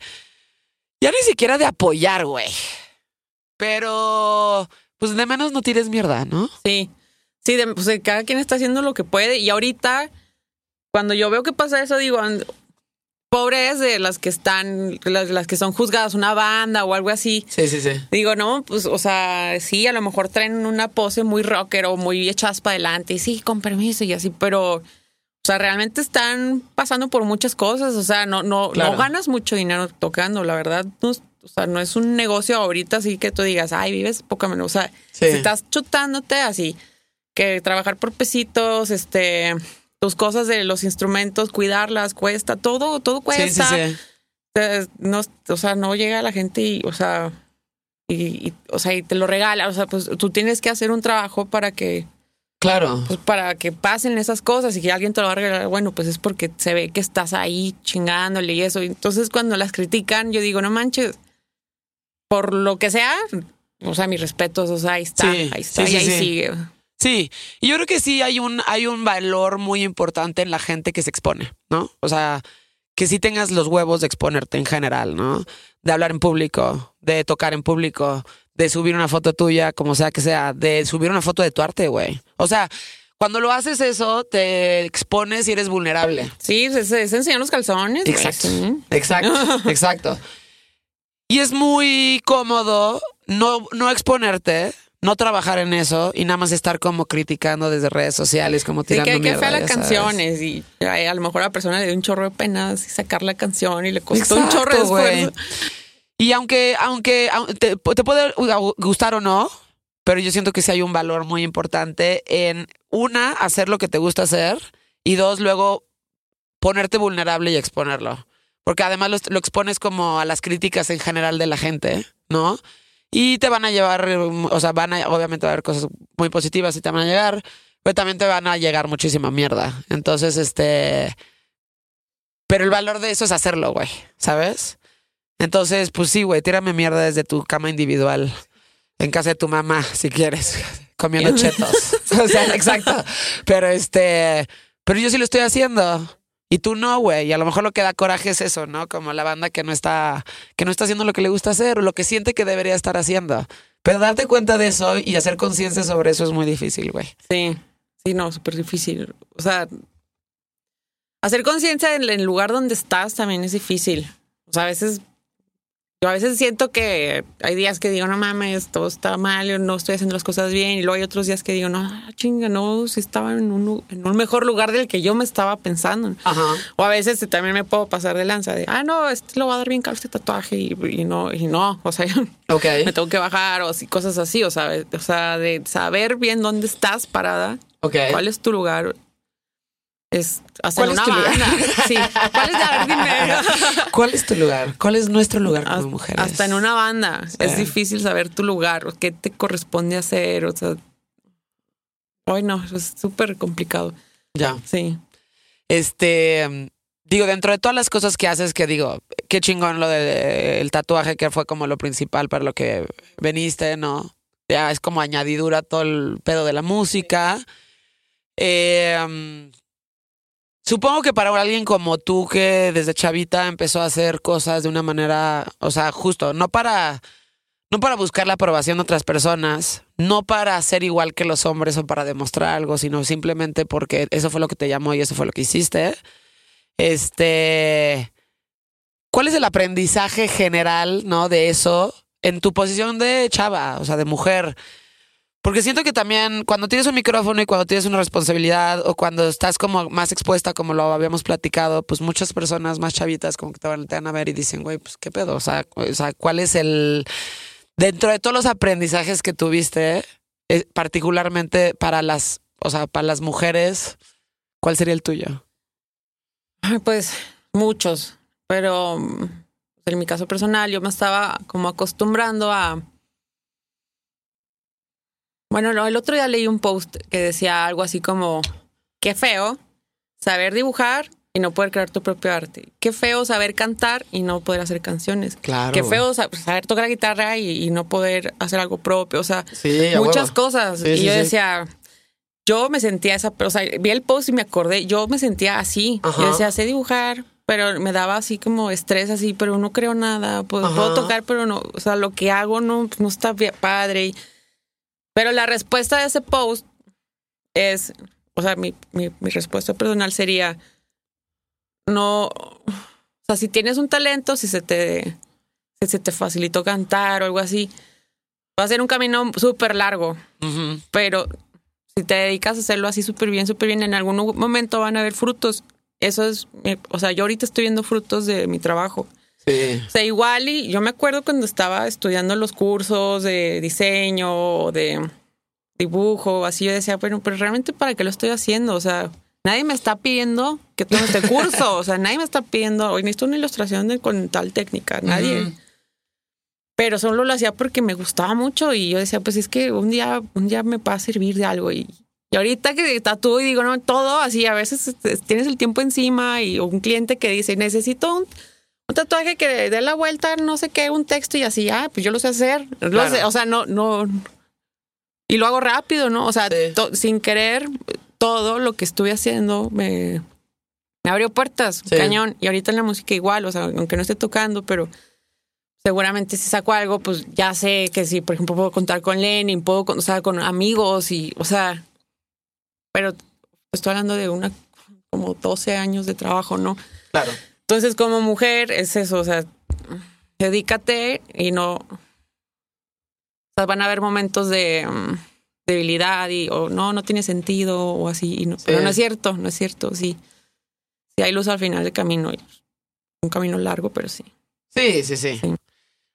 Ya ni siquiera de apoyar, güey. Pero. Pues de menos no tires mierda, ¿no? Sí. Sí, de- pues cada quien está haciendo lo que puede. Y ahorita, cuando yo veo que pasa eso, digo, pobres de las que están, las, las que son juzgadas, una banda o algo así. Sí, sí, sí. Digo, no, pues, o sea, sí, a lo mejor traen una pose muy rocker o muy echadas para adelante, y sí, con permiso y así, pero, o sea, realmente están pasando por muchas cosas, o sea, no, no, Claro. no ganas mucho dinero tocando, la verdad, no, o sea, no es un negocio ahorita así que tú digas, ay, vives poca menos, o sea, Sí. si estás chutándote así, que trabajar por pesitos, este, tus cosas de los instrumentos, cuidarlas, cuesta, todo, todo cuesta. sí, sí. Eh, no, o sea, no llega la gente y, o sea, y, y, o sea, y te lo regala, o sea, pues tú tienes que hacer un trabajo para que, Claro. pues para que pasen esas cosas y que alguien te lo va a regalar, bueno, pues es porque se ve que estás ahí chingándole y eso. Entonces, cuando las critican, yo digo, no manches, por lo que sea, o sea, mis respetos, o sea, ahí está, Sí, ahí está, sí, y sí, ahí sí. sigue. Sí, y yo creo que sí hay un, hay un valor muy importante en la gente que se expone, ¿no? O sea, que sí tengas los huevos de exponerte en general, ¿no? De hablar en público, de tocar en público, de subir una foto tuya, como sea que sea, de subir una foto de tu arte, güey. O sea, cuando lo haces eso, te expones y eres vulnerable. Sí, se, se, se enseñan los calzones. Exacto. Exacto, [LAUGHS] exacto. Y es muy cómodo no, no exponerte, no trabajar en eso y nada más estar como criticando desde redes sociales, como Sí, tirando que, que mierda, fea las canciones y ay, a lo mejor a la persona le dio un chorro de penas y sacar la canción y le costó un chorro de esfuerzo. Y aunque, aunque au- te, te puede gustar o no, pero yo siento que sí hay un valor muy importante en una, hacer lo que te gusta hacer y dos, luego ponerte vulnerable y exponerlo. Porque además lo, lo expones como a las críticas en general de la gente, ¿no? Y te van a llevar, um, o sea, van a, obviamente va a haber cosas muy positivas y te van a llegar, pero también te van a llegar muchísima mierda. Entonces, este... Pero el valor de eso es hacerlo, güey, ¿sabes? Entonces, pues sí, güey, tírame mierda desde tu cama individual. En casa de tu mamá, si quieres. [LAUGHS] Comiendo [LAUGHS] chetos. [LAUGHS] o sea, exacto. Pero este. Pero yo sí lo estoy haciendo. Y tú no, güey. Y a lo mejor lo que da coraje es eso, ¿no? Como la banda que no está, que no está haciendo lo que le gusta hacer o lo que siente que debería estar haciendo. Pero darte cuenta de eso y hacer conciencia sobre eso es muy difícil, güey. Sí, sí, no, súper difícil. O sea, hacer conciencia en el lugar donde estás también es difícil. O sea, a veces, yo a veces siento que hay días que digo, no mames, todo está mal, yo no estoy haciendo las cosas bien. Y luego hay otros días que digo, no, chinga, no, si estaba en un, en un mejor lugar del que yo me estaba pensando. Ajá. O a veces también me puedo pasar de lanza de, ah, no, este lo va a dar bien caro este tatuaje y, y no, y no, [LAUGHS] o sea, Ok. me tengo que bajar o así, cosas así, o sea, o sea, de saber bien dónde estás parada, Ok. cuál es tu lugar. Es hacer ¿Cuál es una tu lugar? banda. [LAUGHS] Sí, ¿cuál es a ver, dime. ¿Cuál es tu lugar? ¿Cuál es nuestro lugar como Hasta- mujeres? Hasta en una banda es difícil saber tu lugar, o qué te corresponde hacer, o sea, ay no, es súper complicado. Ya. Sí. Este, mm, digo, dentro de todas las cosas que haces, que digo, qué chingón lo del tatuaje, que fue como lo principal para lo que veniste, ¿no? Ya es como añadidura todo el pedo de la música. Eh, mm, supongo que para alguien como tú, que desde chavita empezó a hacer cosas de una manera, o sea, justo, no para, no para buscar la aprobación de otras personas, no para ser igual que los hombres o para demostrar algo, sino simplemente porque eso fue lo que te llamó y eso fue lo que hiciste. Este, ¿cuál es el aprendizaje general, no, de eso en tu posición de chava, o sea, de mujer? Porque siento que también cuando tienes un micrófono y cuando tienes una responsabilidad o cuando estás como más expuesta, como lo habíamos platicado, pues muchas personas más chavitas como que te van, te van a ver y dicen, güey, pues qué pedo, o sea, o sea, ¿cuál es el... Dentro de todos los aprendizajes que tuviste, eh, particularmente para las, o sea, para las mujeres, ¿cuál sería el tuyo? Pues muchos, pero en mi caso personal yo me estaba como acostumbrando a... Bueno, no, el otro día leí un post que decía algo así como, qué feo saber dibujar y no poder crear tu propio arte. Qué feo saber cantar y no poder hacer canciones. Claro. Qué feo sa- saber tocar la guitarra y, y no poder hacer algo propio. O sea, Sí, muchas cosas. Sí, y sí, yo decía, yo me sentía esa, o sea, vi el post y me acordé, yo me sentía así. Ajá. Yo decía, sé dibujar, pero me daba así como estrés, así, pero no creo nada. Puedo, puedo tocar, pero no, o sea, lo que hago no, no está bien padre. Pero la respuesta de ese post es, o sea, mi, mi, mi respuesta personal sería, no, o sea, si tienes un talento, si se te, si se te facilitó cantar o algo así, va a ser un camino súper largo, pero si te dedicas a hacerlo así súper bien, súper bien, en algún momento van a haber frutos. Eso es, mi- o sea, yo ahorita estoy viendo frutos de mi trabajo. Sí. O sea, igual y yo me acuerdo cuando estaba estudiando los cursos de diseño, de dibujo, así yo decía, bueno, pero realmente para qué lo estoy haciendo, o sea, nadie me está pidiendo que tome este curso, o sea, nadie me está pidiendo, hoy necesito una ilustración de, con tal técnica, nadie. Ujú. Pero solo lo hacía porque me gustaba mucho y yo decía, pues es que un día, un día me va a servir de algo y, y ahorita que tatúo y digo, no, todo así, a veces este, tienes el tiempo encima y un cliente que dice, necesito un, un tatuaje que dé la vuelta, no sé qué, un texto y así, ah, pues yo lo sé hacer. Lo Claro. sé, o sea, no, no. Y lo hago rápido, ¿no? O sea, Sí. to- sin querer, todo lo que estuve haciendo me, me abrió puertas, Sí. cañón. Y ahorita en la música igual, o sea, aunque no esté tocando, pero seguramente si saco algo, pues ya sé que si, por ejemplo, puedo contar con Lenin, puedo, o sea, con amigos y, o sea, pero estoy hablando de una, como 12 años de trabajo, ¿no? Claro. Entonces, como mujer, es eso, o sea, dedícate y no. O sea, van a haber momentos de mm, debilidad y, o no, no tiene sentido o así. y no, Pero no es cierto, no es cierto, sí. Sí, hay luz al final del camino. Un camino largo, pero sí. Sí, sí, sí. Sí.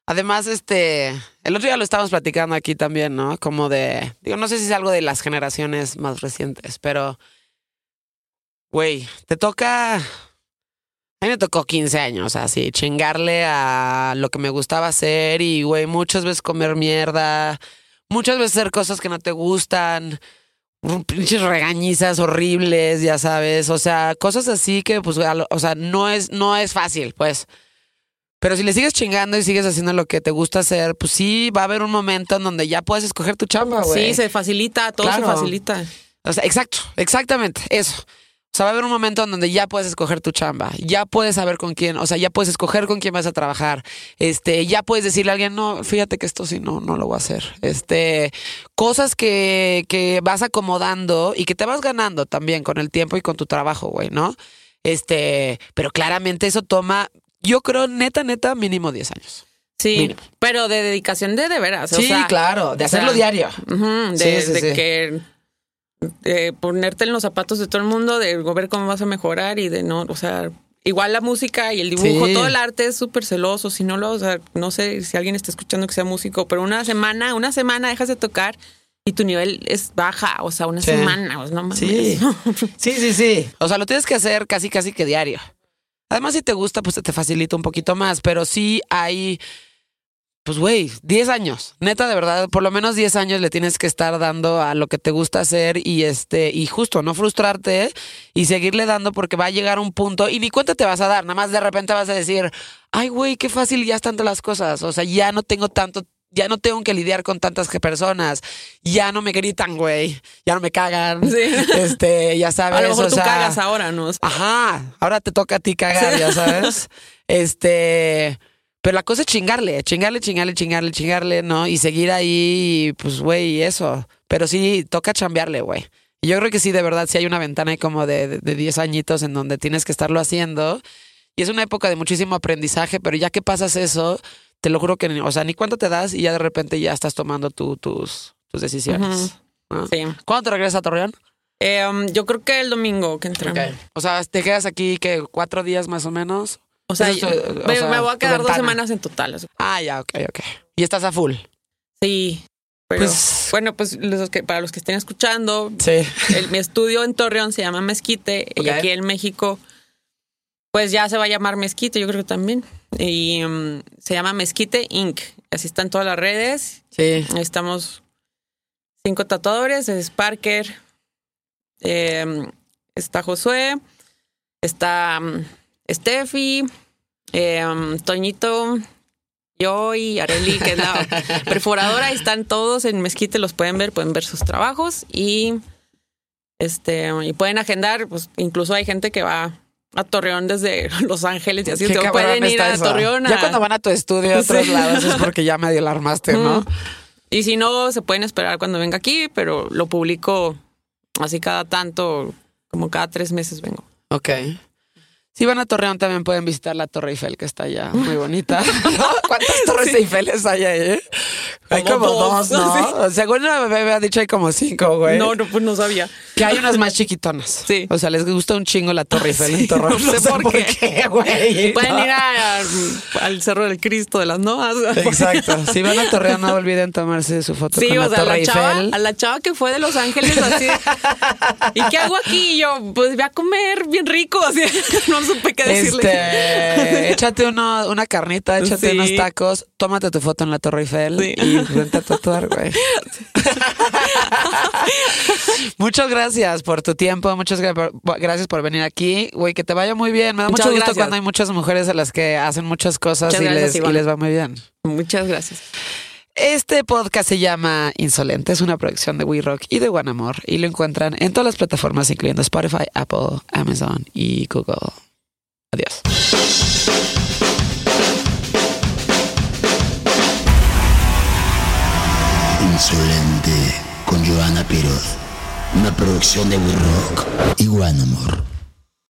Además, este, el otro día lo estábamos platicando aquí también, ¿no? Como de, digo, no sé si es algo de las generaciones más recientes, pero, güey, te toca, a mí me tocó 15 años, así, chingarle a lo que me gustaba hacer y, güey, muchas veces comer mierda, muchas veces hacer cosas que no te gustan, pinches regañizas horribles, ya sabes, o sea, cosas así que, pues, o sea, no es, no es fácil, pues. Pero si le sigues chingando y sigues haciendo lo que te gusta hacer, pues sí, va a haber un momento en donde ya puedes escoger tu chamba, güey. Sí, se facilita, todo Claro. se facilita. O sea, exacto, exactamente, eso. O sea, va a haber un momento en donde ya puedes escoger tu chamba, ya puedes saber con quién, o sea, ya puedes escoger con quién vas a trabajar, este, ya puedes decirle a alguien, no, fíjate que esto sí no, no lo voy a hacer. Este, cosas que, que vas acomodando y que te vas ganando también con el tiempo y con tu trabajo, güey, ¿no? Este, pero claramente eso toma, yo creo, neta, neta, mínimo 10 años. Sí, Mínimo. pero de dedicación de de veras. o sí, sea, claro, de o sea, hacerlo diario. De, Sí, sí, de sí. que de ponerte en los zapatos de todo el mundo, de ver cómo vas a mejorar y de no, o sea, igual la música y el dibujo, Sí. todo el arte es súper celoso. Si no lo, o sea, no sé si alguien está escuchando que sea músico, pero una semana, una semana dejas de tocar y tu nivel es baja, o sea, una Sí. semana, o sea, no mames. Sí. Sí, sí, sí. O sea, lo tienes que hacer casi, casi que diario. Además, si te gusta, pues te facilita un poquito más, pero sí hay, pues, güey, 10 años. Neta, de verdad, por lo menos 10 años le tienes que estar dando a lo que te gusta hacer y este, y justo, no frustrarte y seguirle dando porque va a llegar un punto y ni cuenta te vas a dar. Nada más de repente vas a decir, ay, güey, qué fácil ya están todas las cosas. O sea, ya no tengo tanto ya no tengo que lidiar con tantas personas, ya no me gritan, güey, ya no me cagan, Sí. [LAUGHS] este, ya sabes, A lo mejor o tú sea, cagas ahora, ¿no? Ajá, ahora te toca a ti cagar, ya sabes. [LAUGHS] Este, pero la cosa es chingarle, chingarle, chingarle, chingarle, chingarle, ¿no? Y seguir ahí, pues, güey, eso. Pero sí, toca chambearle, güey. Y yo creo que sí, de verdad, sí hay una ventana ahí como de, de, de 10 añitos en donde tienes que estarlo haciendo. Y es una época de muchísimo aprendizaje, pero ya que pasas eso, te lo juro que, ni- o sea, ni cuánto te das y ya de repente ya estás tomando tus, tus decisiones. ¿no? Sí. ¿Cuándo te regresas a Torreón? Eh, um, yo creo que el domingo que entra. O sea, te quedas aquí que cuatro días más o menos. O sea, tu- o me, sea, me voy a quedar dos semanas en total. Ah, ya, ok, ok. Y estás a full. Sí. Pero Pues- bueno, pues los que, para los que estén escuchando, Sí. el- mi estudio en Torreón se llama Mezquite y aquí en México, pues ya se va a llamar Mezquite, yo creo que también. Y um, se llama Mezquite Inc. Así están todas las redes. Sí. Estamos cinco tatuadores, es Parker, eh, está Josué, está um, Steffi, eh, um, Toñito, yo y Areli, que es la [LAUGHS] perforadora, están todos en Mezquite, los pueden ver, pueden ver sus trabajos y este y pueden agendar, pues incluso hay gente que va a Torreón desde [LAUGHS] Los Ángeles y así que pueden ir a eso. Torreón. Ya cuando van a tu estudio a [LAUGHS] otros Sí. lados es porque ya medio la armaste, ¿no? Mm. Y si no, se pueden esperar cuando venga aquí, pero lo publico así cada tanto, como cada tres meses vengo. Ok. Si van a Torreón también pueden visitar la Torre Eiffel que está allá, muy bonita. [LAUGHS] ¿No? ¿Cuántas torres Eiffeles hay ahí? Hay Como dos, [LAUGHS] ¿no? Según la bebé me ha dicho hay como cinco, güey. No, no, pues no sabía. Que hay unas más chiquitonas. Sí. O sea, les gusta un chingo la Torre Eiffel en Sí, [LAUGHS] no sé por qué. güey. Pueden No. ir a- [LAUGHS] al Cerro del Cristo de las Novas. Exacto. Si van a Torreón, no olviden tomarse su foto Sí, con la o sea, Torre la chava, a la chava que fue de Los Ángeles así. ¿Y qué hago aquí? Y yo, pues voy a comer bien rico, así. No supe qué decirle. Este, échate uno, una carnita, échate Sí. unos tacos, tómate tu foto en la Torre Eiffel Sí. y [LAUGHS] vente a tatuar, güey. [LAUGHS] Muchas gracias por tu tiempo, muchas gracias por venir aquí, güey, que te vaya muy bien. Me da Muchas mucho gusto gracias. cuando hay muchas mujeres a las que hacen muchas cosas Muchas y, gracias, les, y les va muy bien. Muchas gracias. Este podcast se llama Insolente, es una producción de We Rock y de One Amor y lo encuentran en todas las plataformas, incluyendo Spotify, Apple, Amazon y Google. Adiós. Insolente con Joana Piroz. Una producción de We Rock y One Amor.